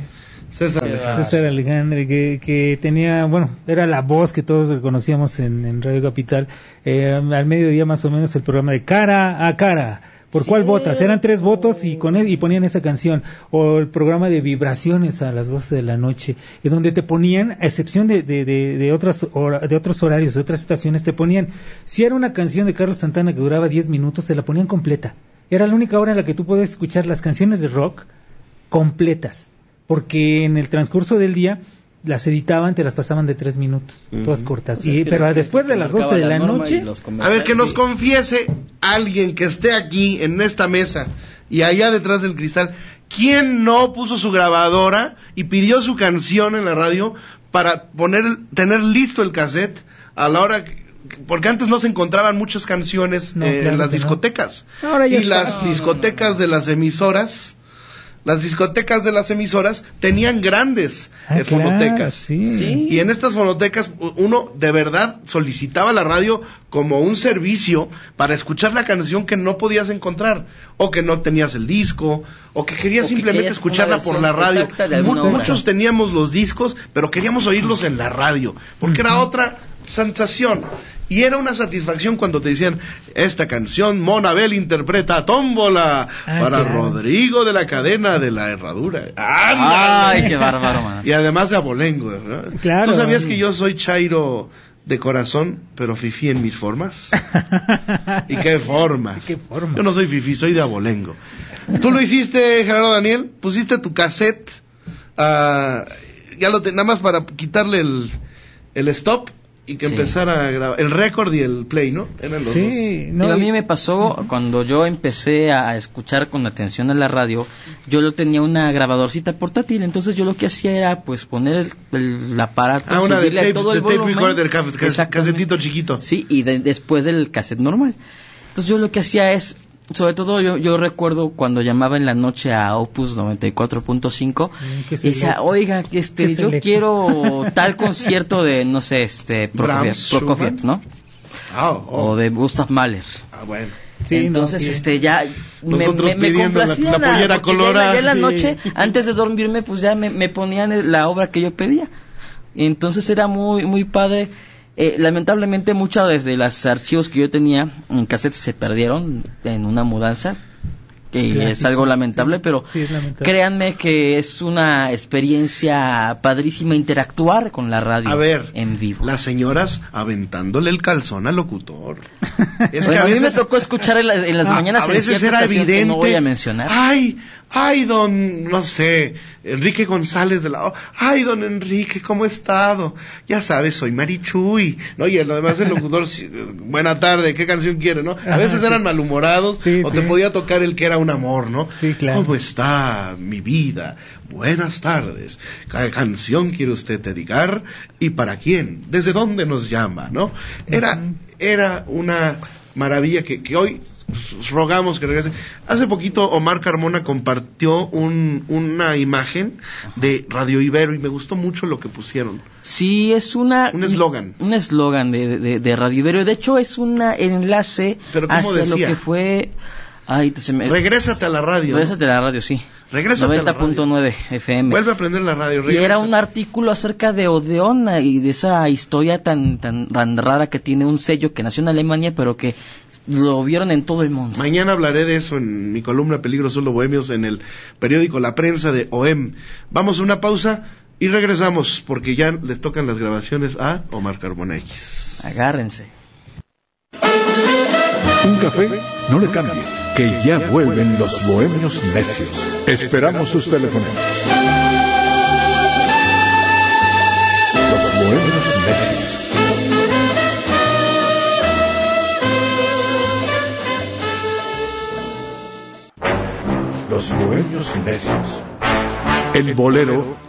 [SPEAKER 2] César Alejandre.
[SPEAKER 3] César Alejandre, que, que tenía, bueno, era la voz que todos reconocíamos en, en Radio Capital. Eh, al mediodía más o menos el programa de cara a cara. ¿Por cuál votas? Eran tres votos y con y ponían esa canción. O el programa de vibraciones a las 12 de la noche, en donde te ponían, a excepción de, de, de, de otras hora- de otros horarios, de otras estaciones, te ponían, si era una canción de Carlos Santana que duraba 10 minutos, te la ponían completa. Era la única hora en la que tú podías escuchar las canciones de rock completas, porque en el transcurso del día las editaban, te las pasaban de tres minutos, todas cortas. Y, pero después de las
[SPEAKER 2] marcaba
[SPEAKER 3] 12 de
[SPEAKER 2] la
[SPEAKER 3] la noche,
[SPEAKER 2] A ver, que nos confiese alguien que esté aquí en esta mesa y allá detrás del cristal, ¿quién no puso su grabadora y pidió su canción en la radio para poner, tener listo el cassette a la hora que- porque antes no se encontraban muchas canciones
[SPEAKER 3] No,
[SPEAKER 2] eh,
[SPEAKER 3] claro
[SPEAKER 2] en las
[SPEAKER 3] no.
[SPEAKER 2] discotecas.
[SPEAKER 3] Ahora ya
[SPEAKER 2] y
[SPEAKER 3] está.
[SPEAKER 2] las discotecas de las emisoras, las discotecas de las emisoras tenían grandes
[SPEAKER 3] Ah,
[SPEAKER 2] eh,
[SPEAKER 3] claro,
[SPEAKER 2] fonotecas.
[SPEAKER 3] sí. Sí.
[SPEAKER 2] Y en estas fonotecas uno de verdad solicitaba la radio como un servicio para escuchar la canción que no podías encontrar, o que no tenías el disco, o que querías
[SPEAKER 4] O que
[SPEAKER 2] simplemente
[SPEAKER 4] querías
[SPEAKER 2] escucharla por la radio. muchos teníamos los discos, pero queríamos oírlos en la radio, porque era otra sensación. Y era una satisfacción cuando te decían, esta canción Monabel interpreta Tómbola
[SPEAKER 4] Ah,
[SPEAKER 2] para
[SPEAKER 4] claro.
[SPEAKER 2] Rodrigo de la cadena de la herradura.
[SPEAKER 4] Ay, qué bárbaro, man.
[SPEAKER 2] Y además de abolengo, ¿verdad?
[SPEAKER 3] Claro.
[SPEAKER 2] ¿Tú sabías
[SPEAKER 3] Sí.
[SPEAKER 2] que yo soy chairo de corazón, pero fifí en mis formas? ¿Y qué formas?
[SPEAKER 3] ¿Qué forma?
[SPEAKER 2] Yo no soy fifí, soy de abolengo. ¿Tú lo hiciste, Gerardo Daniel? ¿Pusiste tu cassette? ah, ya lo te- nada más para quitarle el, el stop y que
[SPEAKER 4] Sí.
[SPEAKER 2] empezara a grabar. El récord y el play, ¿no? Eran los dos.
[SPEAKER 4] Digo, a mí me pasó cuando yo empecé a escuchar con atención a la radio, yo lo tenía una grabadorcita portátil, entonces yo lo que hacía era pues poner el, el aparato,
[SPEAKER 2] Ah, una de
[SPEAKER 4] subirle
[SPEAKER 2] tape,
[SPEAKER 4] todo
[SPEAKER 2] de
[SPEAKER 4] el
[SPEAKER 2] tape
[SPEAKER 4] volumen.
[SPEAKER 2] recorder, casetito chiquito.
[SPEAKER 4] Sí, y de- después del cassette normal. Entonces yo lo que hacía es, sobre todo yo, yo recuerdo cuando llamaba en la noche a Opus 94.5
[SPEAKER 3] qué
[SPEAKER 4] y decía,
[SPEAKER 3] selecto.
[SPEAKER 4] oiga, que este, yo
[SPEAKER 3] selecto.
[SPEAKER 4] quiero tal concierto de, no sé, este, Prokofiev. ¿no?
[SPEAKER 2] Ah, oh.
[SPEAKER 4] O de Gustav Mahler.
[SPEAKER 2] Ah, bueno.
[SPEAKER 3] Sí, no,
[SPEAKER 4] Entonces,
[SPEAKER 3] sí.
[SPEAKER 4] este, ya me,
[SPEAKER 2] Nosotros
[SPEAKER 4] me, me
[SPEAKER 2] la-
[SPEAKER 4] complacía
[SPEAKER 2] la
[SPEAKER 4] la-
[SPEAKER 2] pollera
[SPEAKER 4] porque ya en la-
[SPEAKER 2] colorada.
[SPEAKER 4] ya en la
[SPEAKER 2] Sí.
[SPEAKER 4] noche, antes de dormirme, pues ya me, me ponían la obra que yo pedía. Y entonces era muy, muy padre Eh, lamentablemente muchos de los archivos que yo tenía en cassette se perdieron en una mudanza que
[SPEAKER 3] Clásico,
[SPEAKER 4] es algo lamentable, pero
[SPEAKER 3] Sí, es lamentable.
[SPEAKER 4] créanme que es una experiencia padrísima interactuar con la radio
[SPEAKER 2] A ver,
[SPEAKER 4] en vivo.
[SPEAKER 2] las señoras aventándole el calzón al locutor. Es
[SPEAKER 4] Bueno,
[SPEAKER 2] que
[SPEAKER 4] a mí me tocó escuchar en, la- en las
[SPEAKER 2] Ah,
[SPEAKER 4] mañanas
[SPEAKER 2] a veces era evidente.
[SPEAKER 4] no voy a mencionar.
[SPEAKER 2] Ay, ay, don, no sé, Enrique González de la O. Ay, don Enrique, ¿cómo ha estado? Ya sabes, soy Marichuy. No, y además el locutor, buena tarde, ¿qué canción quiere, no? A veces eran malhumorados
[SPEAKER 3] Sí,
[SPEAKER 2] o
[SPEAKER 3] sí.
[SPEAKER 2] te podía tocar el que era un amor, ¿no?
[SPEAKER 3] Sí, claro.
[SPEAKER 2] ¿Cómo está mi vida? Buenas tardes. ¿Qué canción quiere usted dedicar? ¿Y para quién? ¿Desde dónde nos llama, no? Era, era una maravilla que, que hoy rogamos que regrese. Hace poquito Omar Carmona compartió un- una imagen de Radio Ibero y me gustó mucho lo que pusieron.
[SPEAKER 4] Sí, es una...
[SPEAKER 2] Un eslogan.
[SPEAKER 4] Un eslogan de, de, de Radio Ibero. De hecho, es un enlace
[SPEAKER 2] Pero ¿cómo
[SPEAKER 4] hacia lo
[SPEAKER 2] decía?
[SPEAKER 4] que fue... Ay, se me...
[SPEAKER 2] Regrésate a la radio.
[SPEAKER 4] Regrésate a la radio, sí.
[SPEAKER 2] Regrésate a la radio.
[SPEAKER 4] 90.9 FM.
[SPEAKER 2] Vuelve a aprender la radio.
[SPEAKER 4] Y era un artículo acerca de Odeon y de esa historia tan, tan, tan rara que tiene un sello que nació en Alemania, pero que lo vieron en todo el mundo.
[SPEAKER 2] Mañana hablaré de eso en mi columna Peligro Solo Bohemios en el periódico La Prensa de OEM. Vamos a una pausa y regresamos porque ya les tocan las grabaciones a Omar Carmona X.
[SPEAKER 4] Agárrense.
[SPEAKER 1] Un café, no le cambie, que ya vuelven los bohemios necios. Esperamos sus teléfonos. Los bohemios necios. Los bohemios necios. El bolero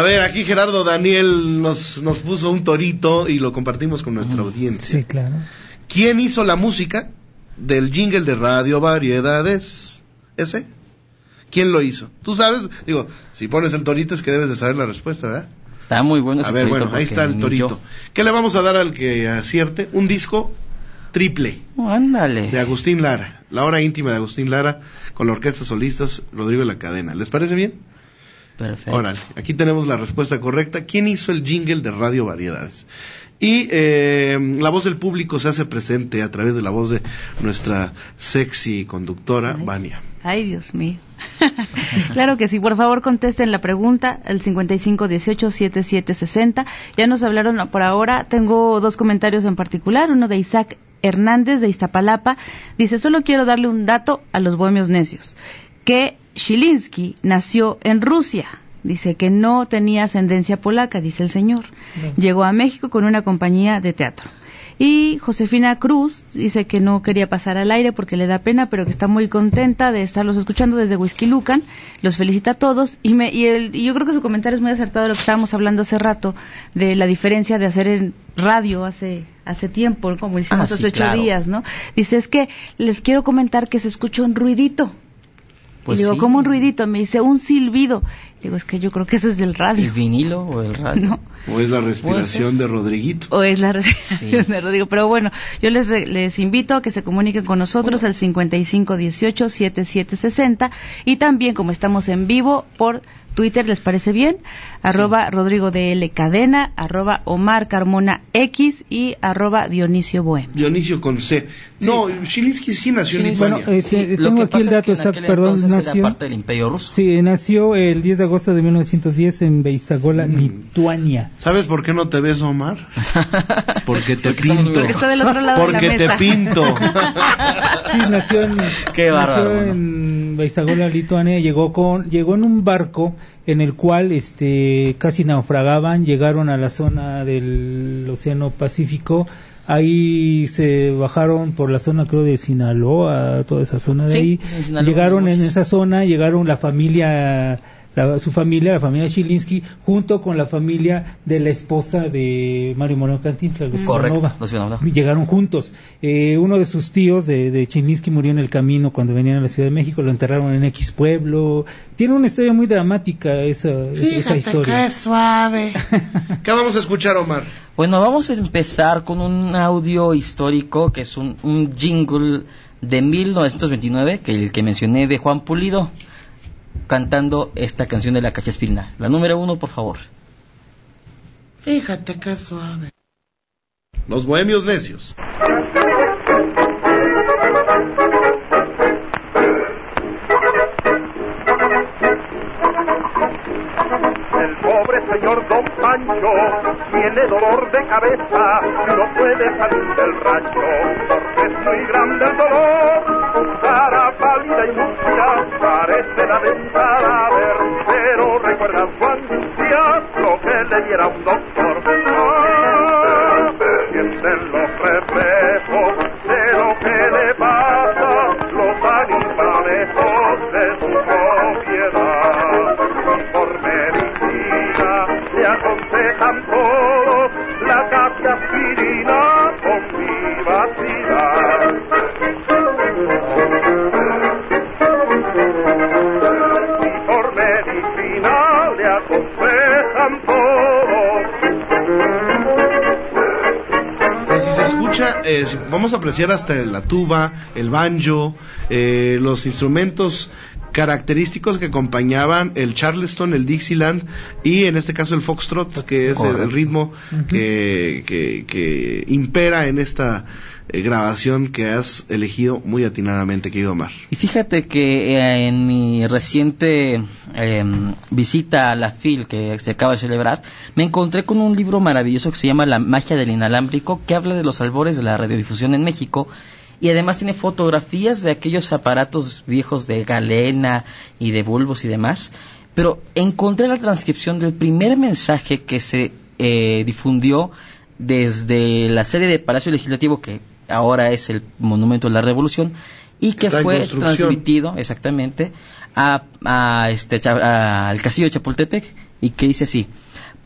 [SPEAKER 2] A ver, aquí Gerardo Daniel nos, nos puso un torito y lo compartimos con nuestra audiencia.
[SPEAKER 3] Sí, claro.
[SPEAKER 2] ¿Quién hizo la música del jingle de Radio Variedades? ¿Ese? ¿Quién lo hizo? ¿Tú sabes? Digo, si pones el torito es que debes de saber la respuesta, ¿verdad?
[SPEAKER 4] Está muy bueno ese
[SPEAKER 2] A ver,
[SPEAKER 4] torito
[SPEAKER 2] bueno, ahí está el torito.
[SPEAKER 4] yo.
[SPEAKER 2] ¿Qué le vamos a dar al que acierte? Un disco triple
[SPEAKER 4] Oh, ándale.
[SPEAKER 2] de Agustín Lara. La hora íntima de Agustín Lara con la orquesta solistas Rodrigo de la Cadena. ¿Les parece bien?
[SPEAKER 4] Perfecto.
[SPEAKER 2] Órale, aquí tenemos la respuesta correcta. ¿Quién hizo el jingle de Radio Variedades? Y eh, la voz del público se hace presente a través de la voz de nuestra sexy conductora, Vania.
[SPEAKER 5] Ay, Dios mío. claro que sí, por favor contesten la pregunta, el 5518-7760. Ya nos hablaron por ahora, tengo dos comentarios en particular, uno de Isaac Hernández de Iztapalapa. Dice, solo quiero darle un dato a los bohemios necios, que Shilinsky nació en Rusia. Dice que no tenía ascendencia polaca, dice el señor. Llegó a México con una compañía de teatro. Y Josefina Cruz dice que no quería pasar al aire porque le da pena, pero que está muy contenta de estarlos escuchando desde Whisky Lucan. Los felicita a todos. Y, me, y, el- y yo creo que su comentario es muy acertado de lo que estábamos hablando hace rato, de la diferencia de hacer en radio hace, hace tiempo, como hicimos
[SPEAKER 4] Ah,
[SPEAKER 5] hace
[SPEAKER 4] sí,
[SPEAKER 5] ocho
[SPEAKER 4] claro.
[SPEAKER 5] días, ¿no? Dice, es que les quiero comentar que se escucha un ruidito.
[SPEAKER 4] Pues
[SPEAKER 5] y digo,
[SPEAKER 4] sí.
[SPEAKER 5] ¿cómo un ruidito? Me dice, un silbido. Digo, es que yo creo que eso es del radio.
[SPEAKER 4] ¿El vinilo o el radio?
[SPEAKER 5] No.
[SPEAKER 2] O es la respiración de Rodriguito.
[SPEAKER 5] o es la respiración de Rodrigo. Pero bueno, yo les, re- les invito a que se comuniquen con nosotros al 5518-7760 y también como estamos en vivo por Twitter, ¿les parece bien? Arroba Rodrigo de L Cadena, arroba Omar Carmona X y arroba Dionisio Bohem.
[SPEAKER 2] Dionisio con C. No, Shilinsky sí nació en
[SPEAKER 3] Sí, bueno,
[SPEAKER 2] Italia.
[SPEAKER 3] eh, sí,
[SPEAKER 4] Lo
[SPEAKER 3] tengo
[SPEAKER 4] que
[SPEAKER 3] aquí
[SPEAKER 4] pasa
[SPEAKER 3] el
[SPEAKER 4] es
[SPEAKER 3] dato
[SPEAKER 4] que en
[SPEAKER 3] exacto,
[SPEAKER 4] aquel
[SPEAKER 3] perdón,
[SPEAKER 4] entonces era
[SPEAKER 3] nació.
[SPEAKER 4] parte del Imperio Ruso.
[SPEAKER 3] Sí, nació el 10 de agosto de 1910 en Beisagola,
[SPEAKER 2] Mm.
[SPEAKER 3] Lituania.
[SPEAKER 2] ¿Sabes por qué no te ves, Omar? Porque te pinto.
[SPEAKER 5] Porque está del otro lado de la
[SPEAKER 2] Porque te pinto.
[SPEAKER 3] Sí, nació en,
[SPEAKER 4] Qué
[SPEAKER 3] Beisagola, Lituania, llegó con llegó en un barco en el cual este casi naufragaban, llegaron a la zona del Océano Pacífico, ahí se bajaron por la zona creo de Sinaloa, toda esa zona de
[SPEAKER 4] Sí,
[SPEAKER 3] ahí.
[SPEAKER 4] en Sinaloa
[SPEAKER 3] llegaron en esa zona, llegaron la familia la- su familia, la familia Chilinsky, junto con la familia de la esposa de Mario Moreno Cantinflas,
[SPEAKER 4] Correcto.
[SPEAKER 3] Llegaron juntos. Eh, uno de sus tíos de, de Chilinsky murió en el camino cuando venían a la Ciudad de México, lo enterraron en X pueblo. Tiene una historia muy dramática esa, esa historia.
[SPEAKER 2] suave. ¿Qué vamos a escuchar, Omar?
[SPEAKER 4] Bueno, vamos a empezar con un audio histórico que es un, un jingle de 1929, que el que mencioné de Juan Pulido, cantando esta canción de la Caja Espina. La número uno, por favor.
[SPEAKER 2] Fíjate qué suave. Los bohemios necios.
[SPEAKER 9] Pobre señor Don Pancho tiene dolor de cabeza no puede salir del rancho porque es muy grande el dolor. Su cara pálida y mustia parece la de un cadáver, pero recuerda su angustia lo que le diera un doctor. Ah, sienten los reflejos de lo que le
[SPEAKER 2] escucha, eh, si- vamos a apreciar hasta la tuba, el banjo, eh, los instrumentos característicos que acompañaban el charleston, el Dixieland y en este caso el foxtrot, que es el, ritmo que, que, que impera en esta eh, grabación que has elegido muy atinadamente, querido Omar.
[SPEAKER 4] Y fíjate que eh, en mi reciente eh, visita a la FIL que se acaba de celebrar, me encontré con un libro maravilloso que se llama La magia del inalámbrico, que habla de los albores de la radiodifusión en México. Y además tiene fotografías de aquellos aparatos viejos de galena y de bulbos y demás. Pero encontré la transcripción del primer mensaje que se eh, difundió desde la sede de Palacio Legislativo, que ahora es el Monumento de la Revolución, y que
[SPEAKER 2] Está
[SPEAKER 4] fue transmitido exactamente a, a este, a- al castillo de Chapultepec y que dice así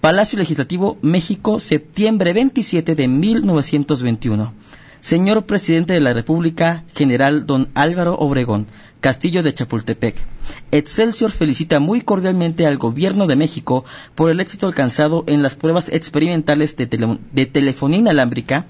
[SPEAKER 4] Palacio Legislativo México septiembre 27 de 1921 Señor Presidente de la República General Don Álvaro Obregón Castillo de Chapultepec. Excelsior felicita muy cordialmente al Gobierno de México por el éxito alcanzado en las pruebas experimentales de, tele- de telefonía inalámbrica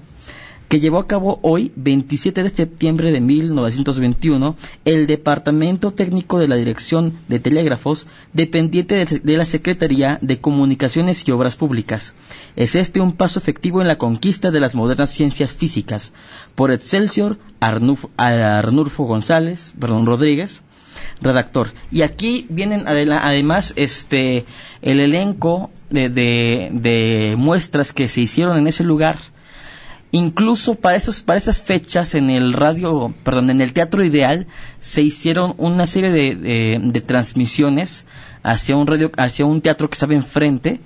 [SPEAKER 4] que llevó a cabo hoy, 27 de septiembre de 1921, el Departamento Técnico de la Dirección de Telégrafos, dependiente de, la Secretaría de Comunicaciones y Obras Públicas. Es este un paso efectivo en la conquista de las modernas ciencias físicas. Por Excelsior, Arnulfo, Arnulfo González, perdón, Rodríguez, redactor. Y aquí vienen además este el elenco de, de- de muestras que se hicieron en ese lugar. Incluso para esos para esas fechas en el radio, perdón, en el Teatro Ideal se hicieron una serie de, de- de transmisiones hacia un radio hacia un teatro que estaba enfrente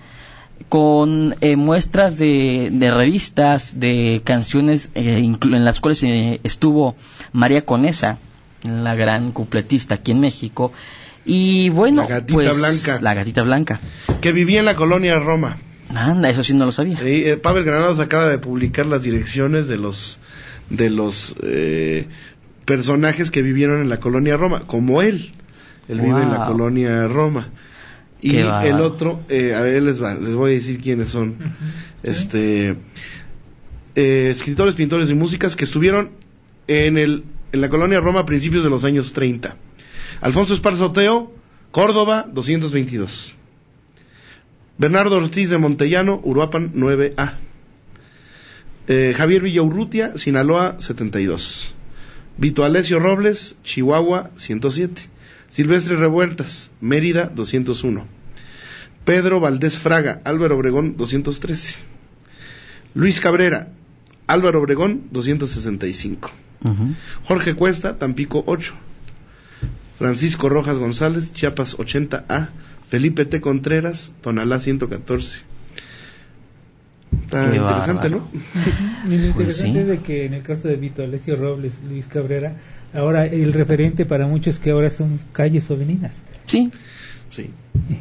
[SPEAKER 4] con eh, muestras de, de revistas, de canciones eh, en las cuales eh, estuvo María Conesa, la gran cupletista aquí en México. Y bueno,
[SPEAKER 2] La gatita
[SPEAKER 4] pues,
[SPEAKER 2] blanca.
[SPEAKER 4] La gatita blanca.
[SPEAKER 2] Que vivía en la colonia Roma.
[SPEAKER 4] Anda, eso sí no lo sabía.
[SPEAKER 2] Sí, eh, Pavel Granados acaba de publicar las direcciones de los de los eh, personajes que vivieron en la colonia Roma, como él. Él vive en la colonia Roma. Y
[SPEAKER 4] Qué
[SPEAKER 2] el otro, eh, a ver, les, va- les voy a decir quiénes son. Este eh, escritores, pintores y músicas que estuvieron en el en la colonia Roma a principios de los años 30. Alfonso Esparza Oteo, Córdoba, 222. Bernardo Ortiz de Montellano, Uruapan 9A. Eh, Javier Villaurrutia, Sinaloa 72. Vito Alessio Robles, Chihuahua 107. Silvestre Revueltas, Mérida 201. Pedro Valdés Fraga, Álvaro Obregón 213. Luis Cabrera, Álvaro Obregón 265.
[SPEAKER 4] Ujú.
[SPEAKER 2] Jorge Cuesta, Tampico 8. Francisco Rojas González, Chiapas 80A. Felipe T. Contreras, Tonalá 114. Está
[SPEAKER 4] Qué
[SPEAKER 2] interesante,
[SPEAKER 4] bárbaro.
[SPEAKER 2] ¿no?
[SPEAKER 3] Y lo
[SPEAKER 4] Pues
[SPEAKER 3] interesante
[SPEAKER 4] sí.
[SPEAKER 3] es de que en el caso de Vito Alessio Robles, Luis Cabrera, ahora el referente para muchos que ahora son calles o avenidas.
[SPEAKER 4] Sí,
[SPEAKER 2] Sí.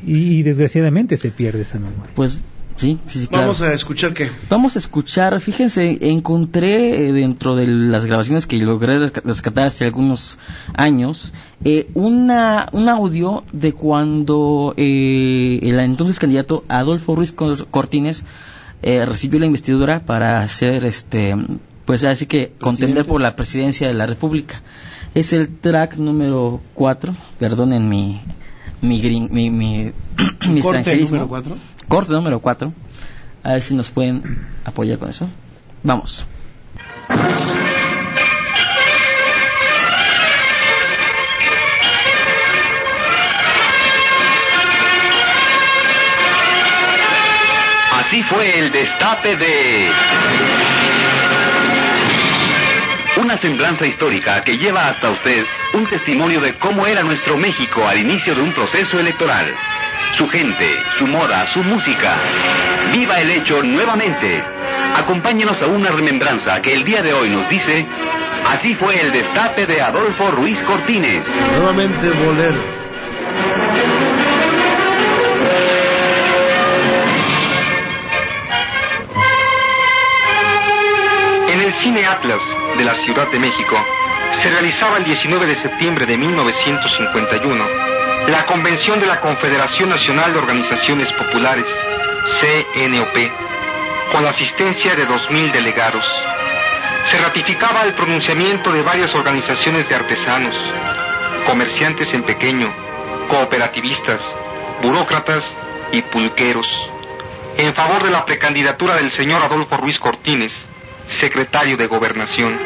[SPEAKER 3] Y, desgraciadamente se pierde esa memoria.
[SPEAKER 4] Pues sí, sí, sí claro.
[SPEAKER 2] Vamos a escuchar qué.
[SPEAKER 4] Vamos a escuchar, fíjense, encontré eh, dentro de las grabaciones que logré resca- rescatar hace algunos años, eh, una, un audio de cuando eh, el entonces candidato Adolfo Ruiz Cor- Cortines eh, recibió la investidura para ser, este, pues así que contender por la presidencia de la República. Es el track número 4, perdonen mi, mi, grin- mi, mi, mi extranjerismo.
[SPEAKER 2] número cuatro.
[SPEAKER 4] Corte número 4. A ver si nos pueden apoyar con eso. Vamos.
[SPEAKER 15] Así fue el destape de... Una semblanza histórica que lleva hasta usted un testimonio de cómo era nuestro México al inicio de un proceso electoral. Su gente, su moda, su música. Viva el hecho nuevamente. Acompáñenos a una remembranza que el día de hoy nos dice, así fue el destape de Adolfo Ruiz Cortines.
[SPEAKER 2] Nuevamente bolero.
[SPEAKER 16] En el Cine Atlas de la Ciudad de México se realizaba el 19 de septiembre de 1951 la convención de la Confederación Nacional de Organizaciones Populares, CNOP, con la asistencia de 2.000 delegados. Se ratificaba el pronunciamiento de varias organizaciones de artesanos, comerciantes en pequeño, cooperativistas, burócratas y pulqueros, en favor de la precandidatura del señor Adolfo Ruiz Cortines, secretario de Gobernación.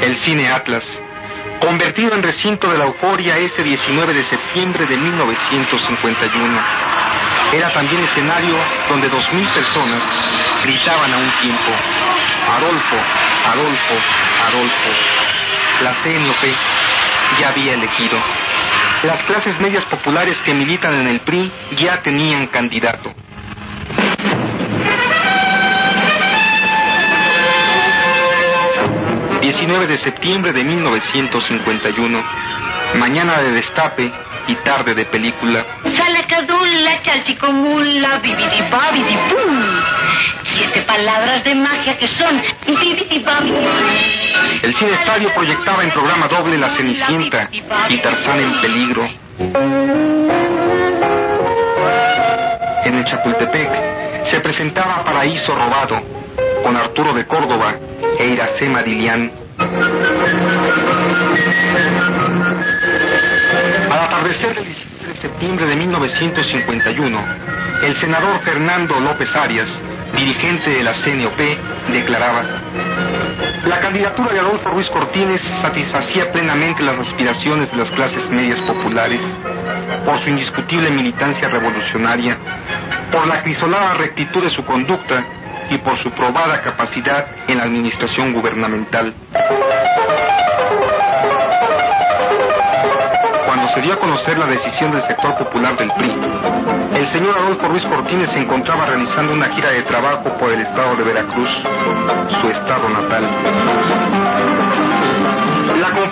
[SPEAKER 16] El Cine Atlas, convertido en recinto de la euforia ese 19 de septiembre de 1951, era también escenario donde dos mil personas gritaban a un tiempo, Adolfo, Adolfo, Adolfo. La CNOP ya había elegido. Las clases medias populares que militan en el PRI ya tenían candidato. 19 de septiembre de 1951. Mañana de destape y tarde de película.
[SPEAKER 17] Salacadulla, chalchicomula, bibidibabidibum. Siete palabras de magia que son bibidibabidibum.
[SPEAKER 16] El Cine Estadio proyectaba en programa doble La Cenicienta y Tarzán en peligro. En el Chapultepec se presentaba Paraíso Robado con Arturo de Córdoba e Iracema Dilián. Al atardecer del 17 de septiembre de 1951, el senador Fernando López Arias, dirigente de la CNOP, declaraba, la candidatura de Adolfo Ruiz Cortines satisfacía plenamente las aspiraciones de las clases medias populares por su indiscutible militancia revolucionaria, por la crisolada rectitud de su conducta y por su probada capacidad en la administración gubernamental. Cuando se dio a conocer la decisión del sector popular del PRI, el señor Adolfo Ruiz Cortines se encontraba realizando una gira de trabajo por el estado de Veracruz, su estado natal.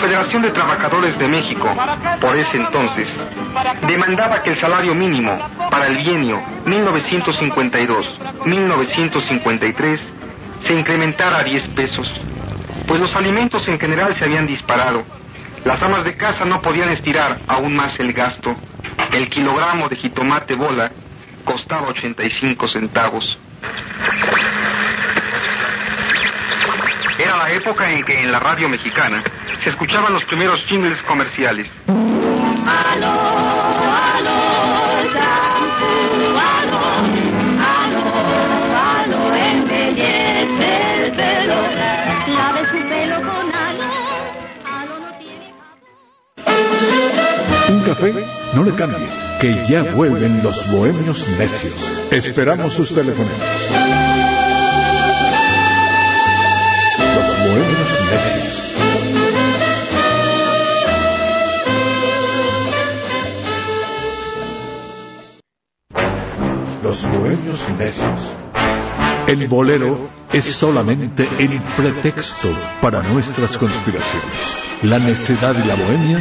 [SPEAKER 16] La Confederación de Trabajadores de México, por ese entonces, demandaba que el salario mínimo para el bienio 1952-1953 se incrementara a 10 pesos, pues los alimentos en general se habían disparado. Las amas de casa no podían estirar aún más el gasto. El kilogramo de jitomate bola costaba 85 centavos. La época en que en la radio mexicana se escuchaban los primeros jingles comerciales.
[SPEAKER 1] Un café, no le cambie, que ya vuelven los bohemios necios. Esperamos sus teléfonos. Los bohemios necios. Los bohemios necios. El bolero es solamente el pretexto para nuestras conspiraciones. La necedad y la bohemia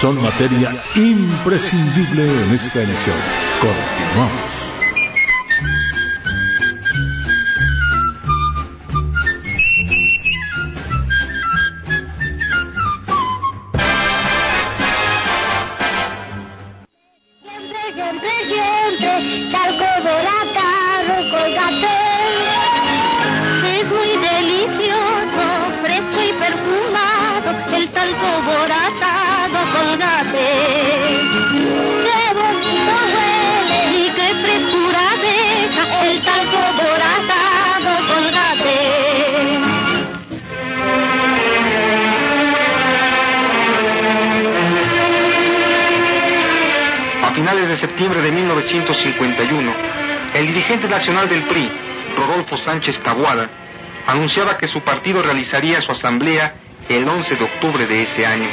[SPEAKER 1] son materia imprescindible en esta emisión. Continuamos.
[SPEAKER 16] De septiembre de 1951, el dirigente nacional del PRI, Rodolfo Sánchez Tabuada, anunciaba que su partido realizaría su asamblea el 11 de octubre de ese año.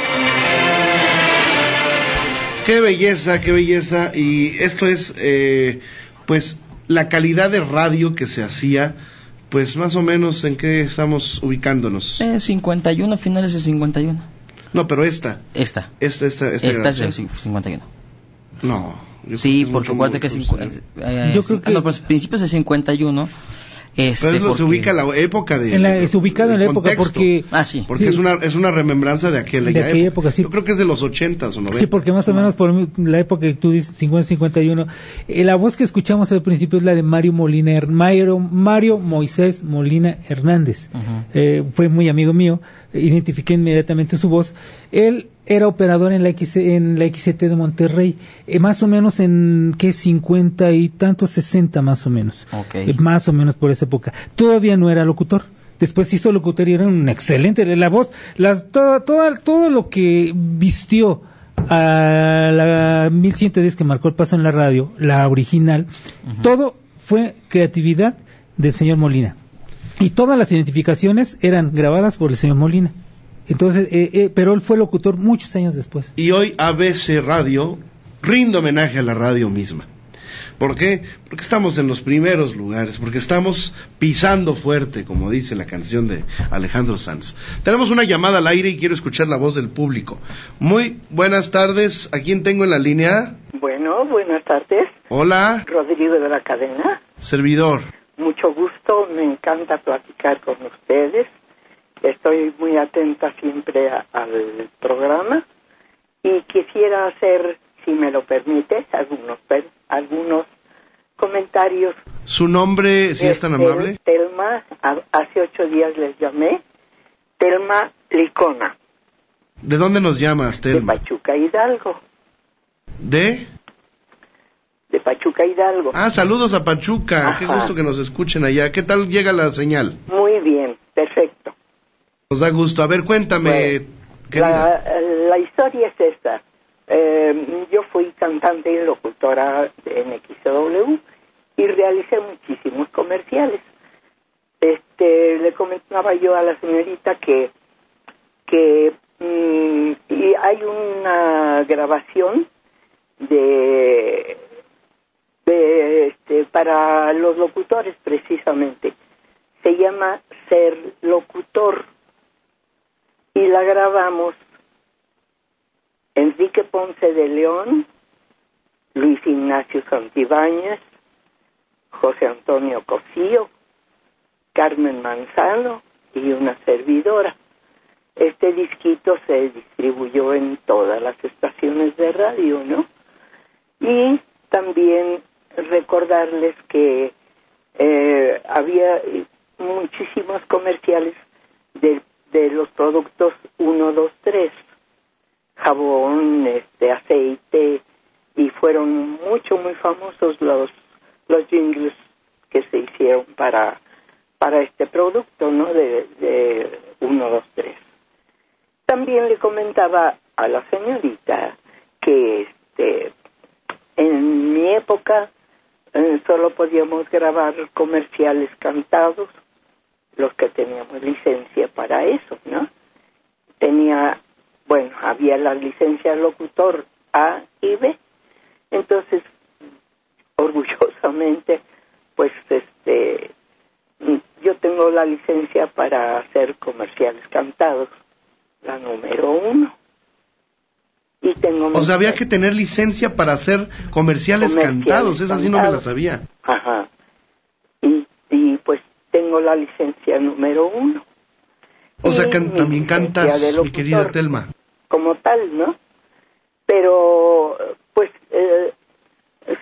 [SPEAKER 2] Qué belleza, qué belleza. Y esto es, eh, pues, la calidad de radio que se hacía, pues más o menos en qué estamos ubicándonos.
[SPEAKER 4] Eh, 51, finales de 51.
[SPEAKER 2] No, pero esta.
[SPEAKER 4] Esta.
[SPEAKER 2] Esta, esta, esta.
[SPEAKER 4] Esta es del 51.
[SPEAKER 2] No. Yo
[SPEAKER 4] Sí, porque acuérdate que cincu- eh,
[SPEAKER 3] Yo
[SPEAKER 4] sí,
[SPEAKER 3] creo
[SPEAKER 4] ah,
[SPEAKER 3] que-
[SPEAKER 4] no, pues, principios de 51. Este,
[SPEAKER 2] Pero es lo- se
[SPEAKER 4] porque-
[SPEAKER 2] ubica la época de.
[SPEAKER 3] En la- es ubicado en la época
[SPEAKER 2] contexto.
[SPEAKER 3] porque-
[SPEAKER 4] Ah, sí.
[SPEAKER 2] Porque
[SPEAKER 3] Sí.
[SPEAKER 2] es una es una remembranza de aquella,
[SPEAKER 3] De aquella época, sí.
[SPEAKER 2] Yo creo que es de los ochentas o noventas.
[SPEAKER 3] Sí, porque más o menos por la época que tú dices, 50-51, eh, la voz que escuchamos al principio es la de Mario Molina, Mario, Mario Moisés Molina Hernández. Eh, fue muy amigo mío, eh, identifiqué inmediatamente su voz. Él era operador en la, X, en la XT de Monterrey, eh, más o menos en, ¿qué? 50 y tantos, 60 más o menos. Eh, más o menos por esa época. Todavía no era locutor. Después hizo locutor y era un excelente. La voz, las, todo, todo, todo lo que vistió a la 1110 que marcó el paso en la radio, la original, todo fue creatividad del señor Molina. Y todas las identificaciones eran grabadas por el señor Molina. Entonces, eh, eh, pero él fue locutor muchos años después.
[SPEAKER 2] Y hoy ABC Radio rinde homenaje a la radio misma. ¿Por qué? Porque estamos en los primeros lugares, porque estamos pisando fuerte, como dice la canción de Alejandro Sanz. Tenemos una llamada al aire y quiero escuchar la voz del público. Muy buenas tardes. ¿A quién tengo en la línea?
[SPEAKER 18] Bueno, buenas tardes.
[SPEAKER 2] Hola,
[SPEAKER 18] Rodrigo de la cadena.
[SPEAKER 2] servidor.
[SPEAKER 18] Mucho gusto, me encanta platicar con ustedes. Estoy muy atenta siempre a- al programa y quisiera hacer, si me lo permite, algunos per- algunos comentarios.
[SPEAKER 2] Su nombre, si es tan
[SPEAKER 18] Este,
[SPEAKER 2] amable.
[SPEAKER 18] Telma, hace ocho días les llamé. Telma Licona,
[SPEAKER 2] ¿De dónde nos llamas,
[SPEAKER 18] de
[SPEAKER 2] Telma?
[SPEAKER 18] Pachuca Hidalgo.
[SPEAKER 2] ¿De?
[SPEAKER 18] De Pachuca Hidalgo.
[SPEAKER 2] Ah, saludos a Pachuca. Qué gusto que nos escuchen allá. ¿Qué tal llega la señal?
[SPEAKER 18] Muy bien, perfecto.
[SPEAKER 2] Nos da gusto. A ver, cuéntame.
[SPEAKER 18] La, la historia es esta. Eh, yo fui cantante y locutora de NXW y realicé muchísimos comerciales. Este, le comentaba yo a la señorita que que mm, y hay una grabación de de este, para los locutores precisamente se llama ser locutor y la grabamos Enrique Ponce de León, Luis Ignacio Santibáñez, José Antonio Cosío, Carmen Manzano y una servidora. Este disquito se distribuyó en todas las estaciones de radio, ¿no? Y también recordarles que eh, había muchísimos comerciales de, de los productos 1, 2, 3, jabón, este, aceite, y fueron mucho, muy famosos los, los jingles que se hicieron para, para este producto, ¿no? De, de 1, 2, 3. También le comentaba a la señorita que este, en mi época eh, solo podíamos grabar comerciales cantados, los que teníamos licencia para eso, ¿no? Tenía, bueno, había la licencia locutor A y B, entonces, orgullosamente, pues, este, la licencia para hacer comerciales cantados, la número uno. Y tengo
[SPEAKER 2] O sea, había que tener licencia para hacer comerciales,
[SPEAKER 18] Comerciales
[SPEAKER 2] cantados, esa sí no me la sabía.
[SPEAKER 18] Ajá. Tengo la licencia número uno.
[SPEAKER 2] O sea, can- también cantas, mi querida Telma.
[SPEAKER 18] Como tal, ¿no? Pero, pues, eh,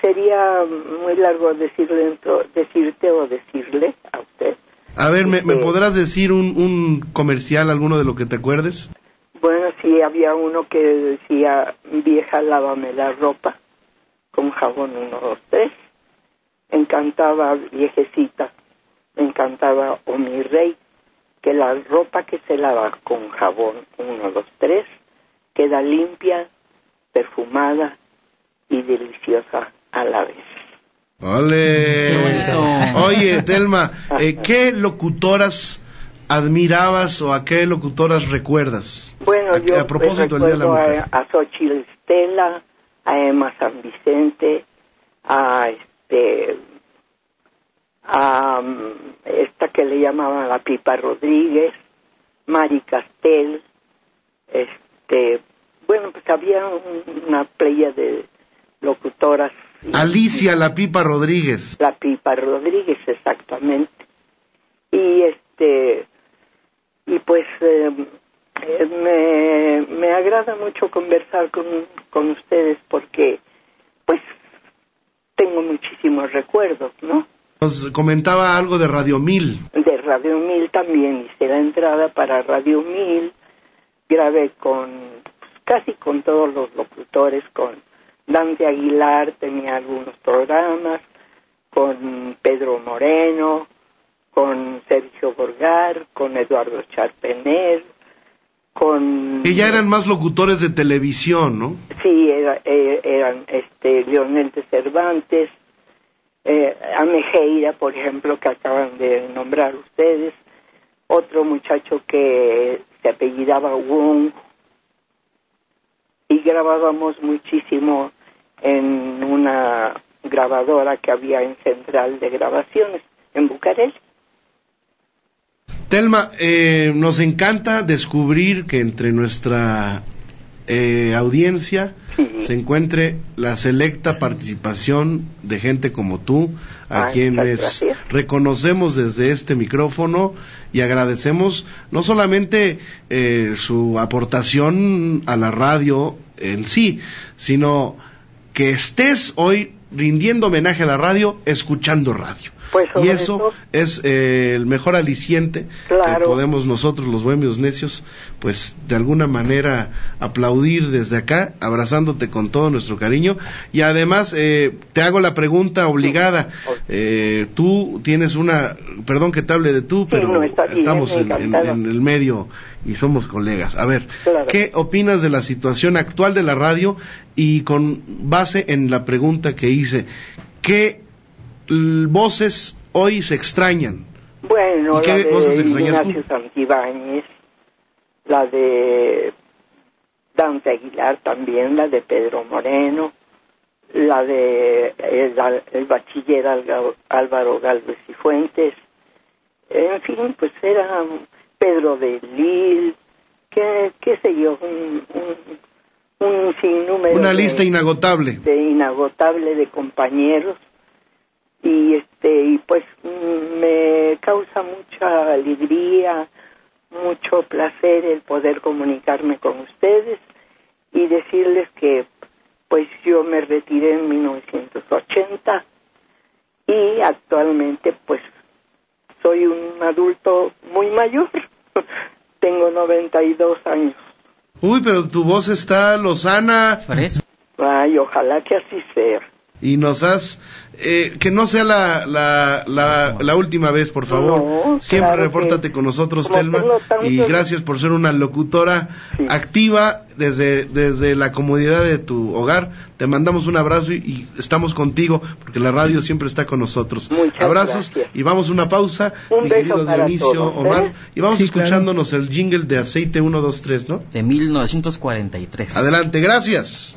[SPEAKER 18] sería muy largo decir dentro, decirte o decirle a usted.
[SPEAKER 2] A ver, ¿me, me
[SPEAKER 18] Este-
[SPEAKER 2] podrás decir un, un comercial, alguno de lo que te acuerdes?
[SPEAKER 18] Bueno, sí, había uno que decía, vieja, lávame la ropa con jabón 1, 2, 3. Encantaba, viejecita, me encantaba, o mi rey, que la ropa que se lava con jabón 1, 2, 3 queda limpia, perfumada y deliciosa a la vez.
[SPEAKER 2] ¡Ole! Oye, Telma, eh, ¿qué locutoras admirabas o a qué locutoras recuerdas?
[SPEAKER 18] Bueno,
[SPEAKER 2] a,
[SPEAKER 18] yo
[SPEAKER 2] a propósito del Día de la
[SPEAKER 18] recuerdo
[SPEAKER 2] Mujer.
[SPEAKER 18] a, a Xochitl Estela, a Emma San Vicente, a este a esta que le llamaban la Pipa Rodríguez, Mari Castel, este, bueno, pues había un- una playa de locutoras,
[SPEAKER 2] Alicia La Pipa Rodríguez.
[SPEAKER 18] la Pipa Rodríguez exactamente. Y este y pues eh, eh, me, me agrada mucho conversar con, con ustedes porque pues tengo muchísimos recuerdos, ¿no?
[SPEAKER 2] Nos comentaba algo de Radio Mil.
[SPEAKER 18] De Radio Mil también hice la entrada para Radio Mil, grabé con pues, casi con todos los locutores, con Dante Aguilar tenía algunos programas, con Pedro Moreno, con Sergio Borgar, con Eduardo Charpener, con
[SPEAKER 2] Que ya eran más locutores de televisión, ¿no?
[SPEAKER 18] sí era- eh, eran este Leonel de Cervantes, eh, Amejeira, por ejemplo, que acaban de nombrar ustedes, otro muchacho que se apellidaba Wong, y grabábamos muchísimo en una grabadora que había en Central de Grabaciones, en Bucareli.
[SPEAKER 2] Telma, eh, nos encanta descubrir que entre nuestra eh, audiencia se encuentre la selecta participación de gente como tú, a
[SPEAKER 18] Ay,
[SPEAKER 2] quienes reconocemos desde este micrófono y agradecemos no solamente eh, su aportación a la radio en sí, sino que estés hoy rindiendo homenaje a la radio, escuchando radio.
[SPEAKER 18] Pues
[SPEAKER 2] y eso es eh, el mejor aliciente que podemos nosotros los bohemios necios pues de alguna manera aplaudir desde acá abrazándote con todo nuestro cariño. Y además eh, te hago la pregunta obligada. Eh, tú tienes una perdón que te hable de tú pero
[SPEAKER 18] no, está bien,
[SPEAKER 2] estamos en, en-
[SPEAKER 18] encantada.
[SPEAKER 2] en el medio y somos colegas. A ver
[SPEAKER 18] Claro.
[SPEAKER 2] qué opinas de la situación actual de la radio y con base en la pregunta que hice qué voces hoy se extrañan.
[SPEAKER 18] Bueno,
[SPEAKER 2] ¿Y qué
[SPEAKER 18] la de
[SPEAKER 2] extrañas tú?
[SPEAKER 18] Ignacio Santibáñez, la de Dante Aguilar también, la de Pedro Moreno, la de el, el bachiller Álvaro Galvez y Fuentes, en fin, pues era Pedro de Lil, qué, qué sé yo, un, un, un sinnúmero
[SPEAKER 2] una
[SPEAKER 18] de-
[SPEAKER 2] lista inagotable.
[SPEAKER 18] de inagotable de compañeros y este y pues me causa mucha alegría mucho placer el poder comunicarme con ustedes y decirles que pues yo me retiré en 1980 y actualmente pues soy un adulto muy mayor. Tengo 92 años.
[SPEAKER 2] Uy, pero tu voz está lozana.
[SPEAKER 18] ay ojalá que así sea
[SPEAKER 2] Y nos has... eh, que no sea la, la, la, la última vez, por favor.
[SPEAKER 18] No,
[SPEAKER 2] Siempre
[SPEAKER 18] claro
[SPEAKER 2] repórtate
[SPEAKER 18] que-
[SPEAKER 2] con nosotros, Telma. Y gracias por ser una locutora activa desde, desde la comodidad de tu hogar. Te mandamos un abrazo y, y estamos contigo porque la radio siempre está con nosotros. Abrazos
[SPEAKER 18] gracias.
[SPEAKER 2] y vamos a una pausa.
[SPEAKER 18] Un
[SPEAKER 2] mi
[SPEAKER 18] beso
[SPEAKER 2] querido
[SPEAKER 18] para
[SPEAKER 2] Dionisio,
[SPEAKER 18] todos, ¿eh?
[SPEAKER 2] Omar. Y vamos
[SPEAKER 4] Sí, claro.
[SPEAKER 2] escuchándonos el jingle de Aceite 123, ¿no?
[SPEAKER 4] De 1943.
[SPEAKER 2] Adelante, gracias.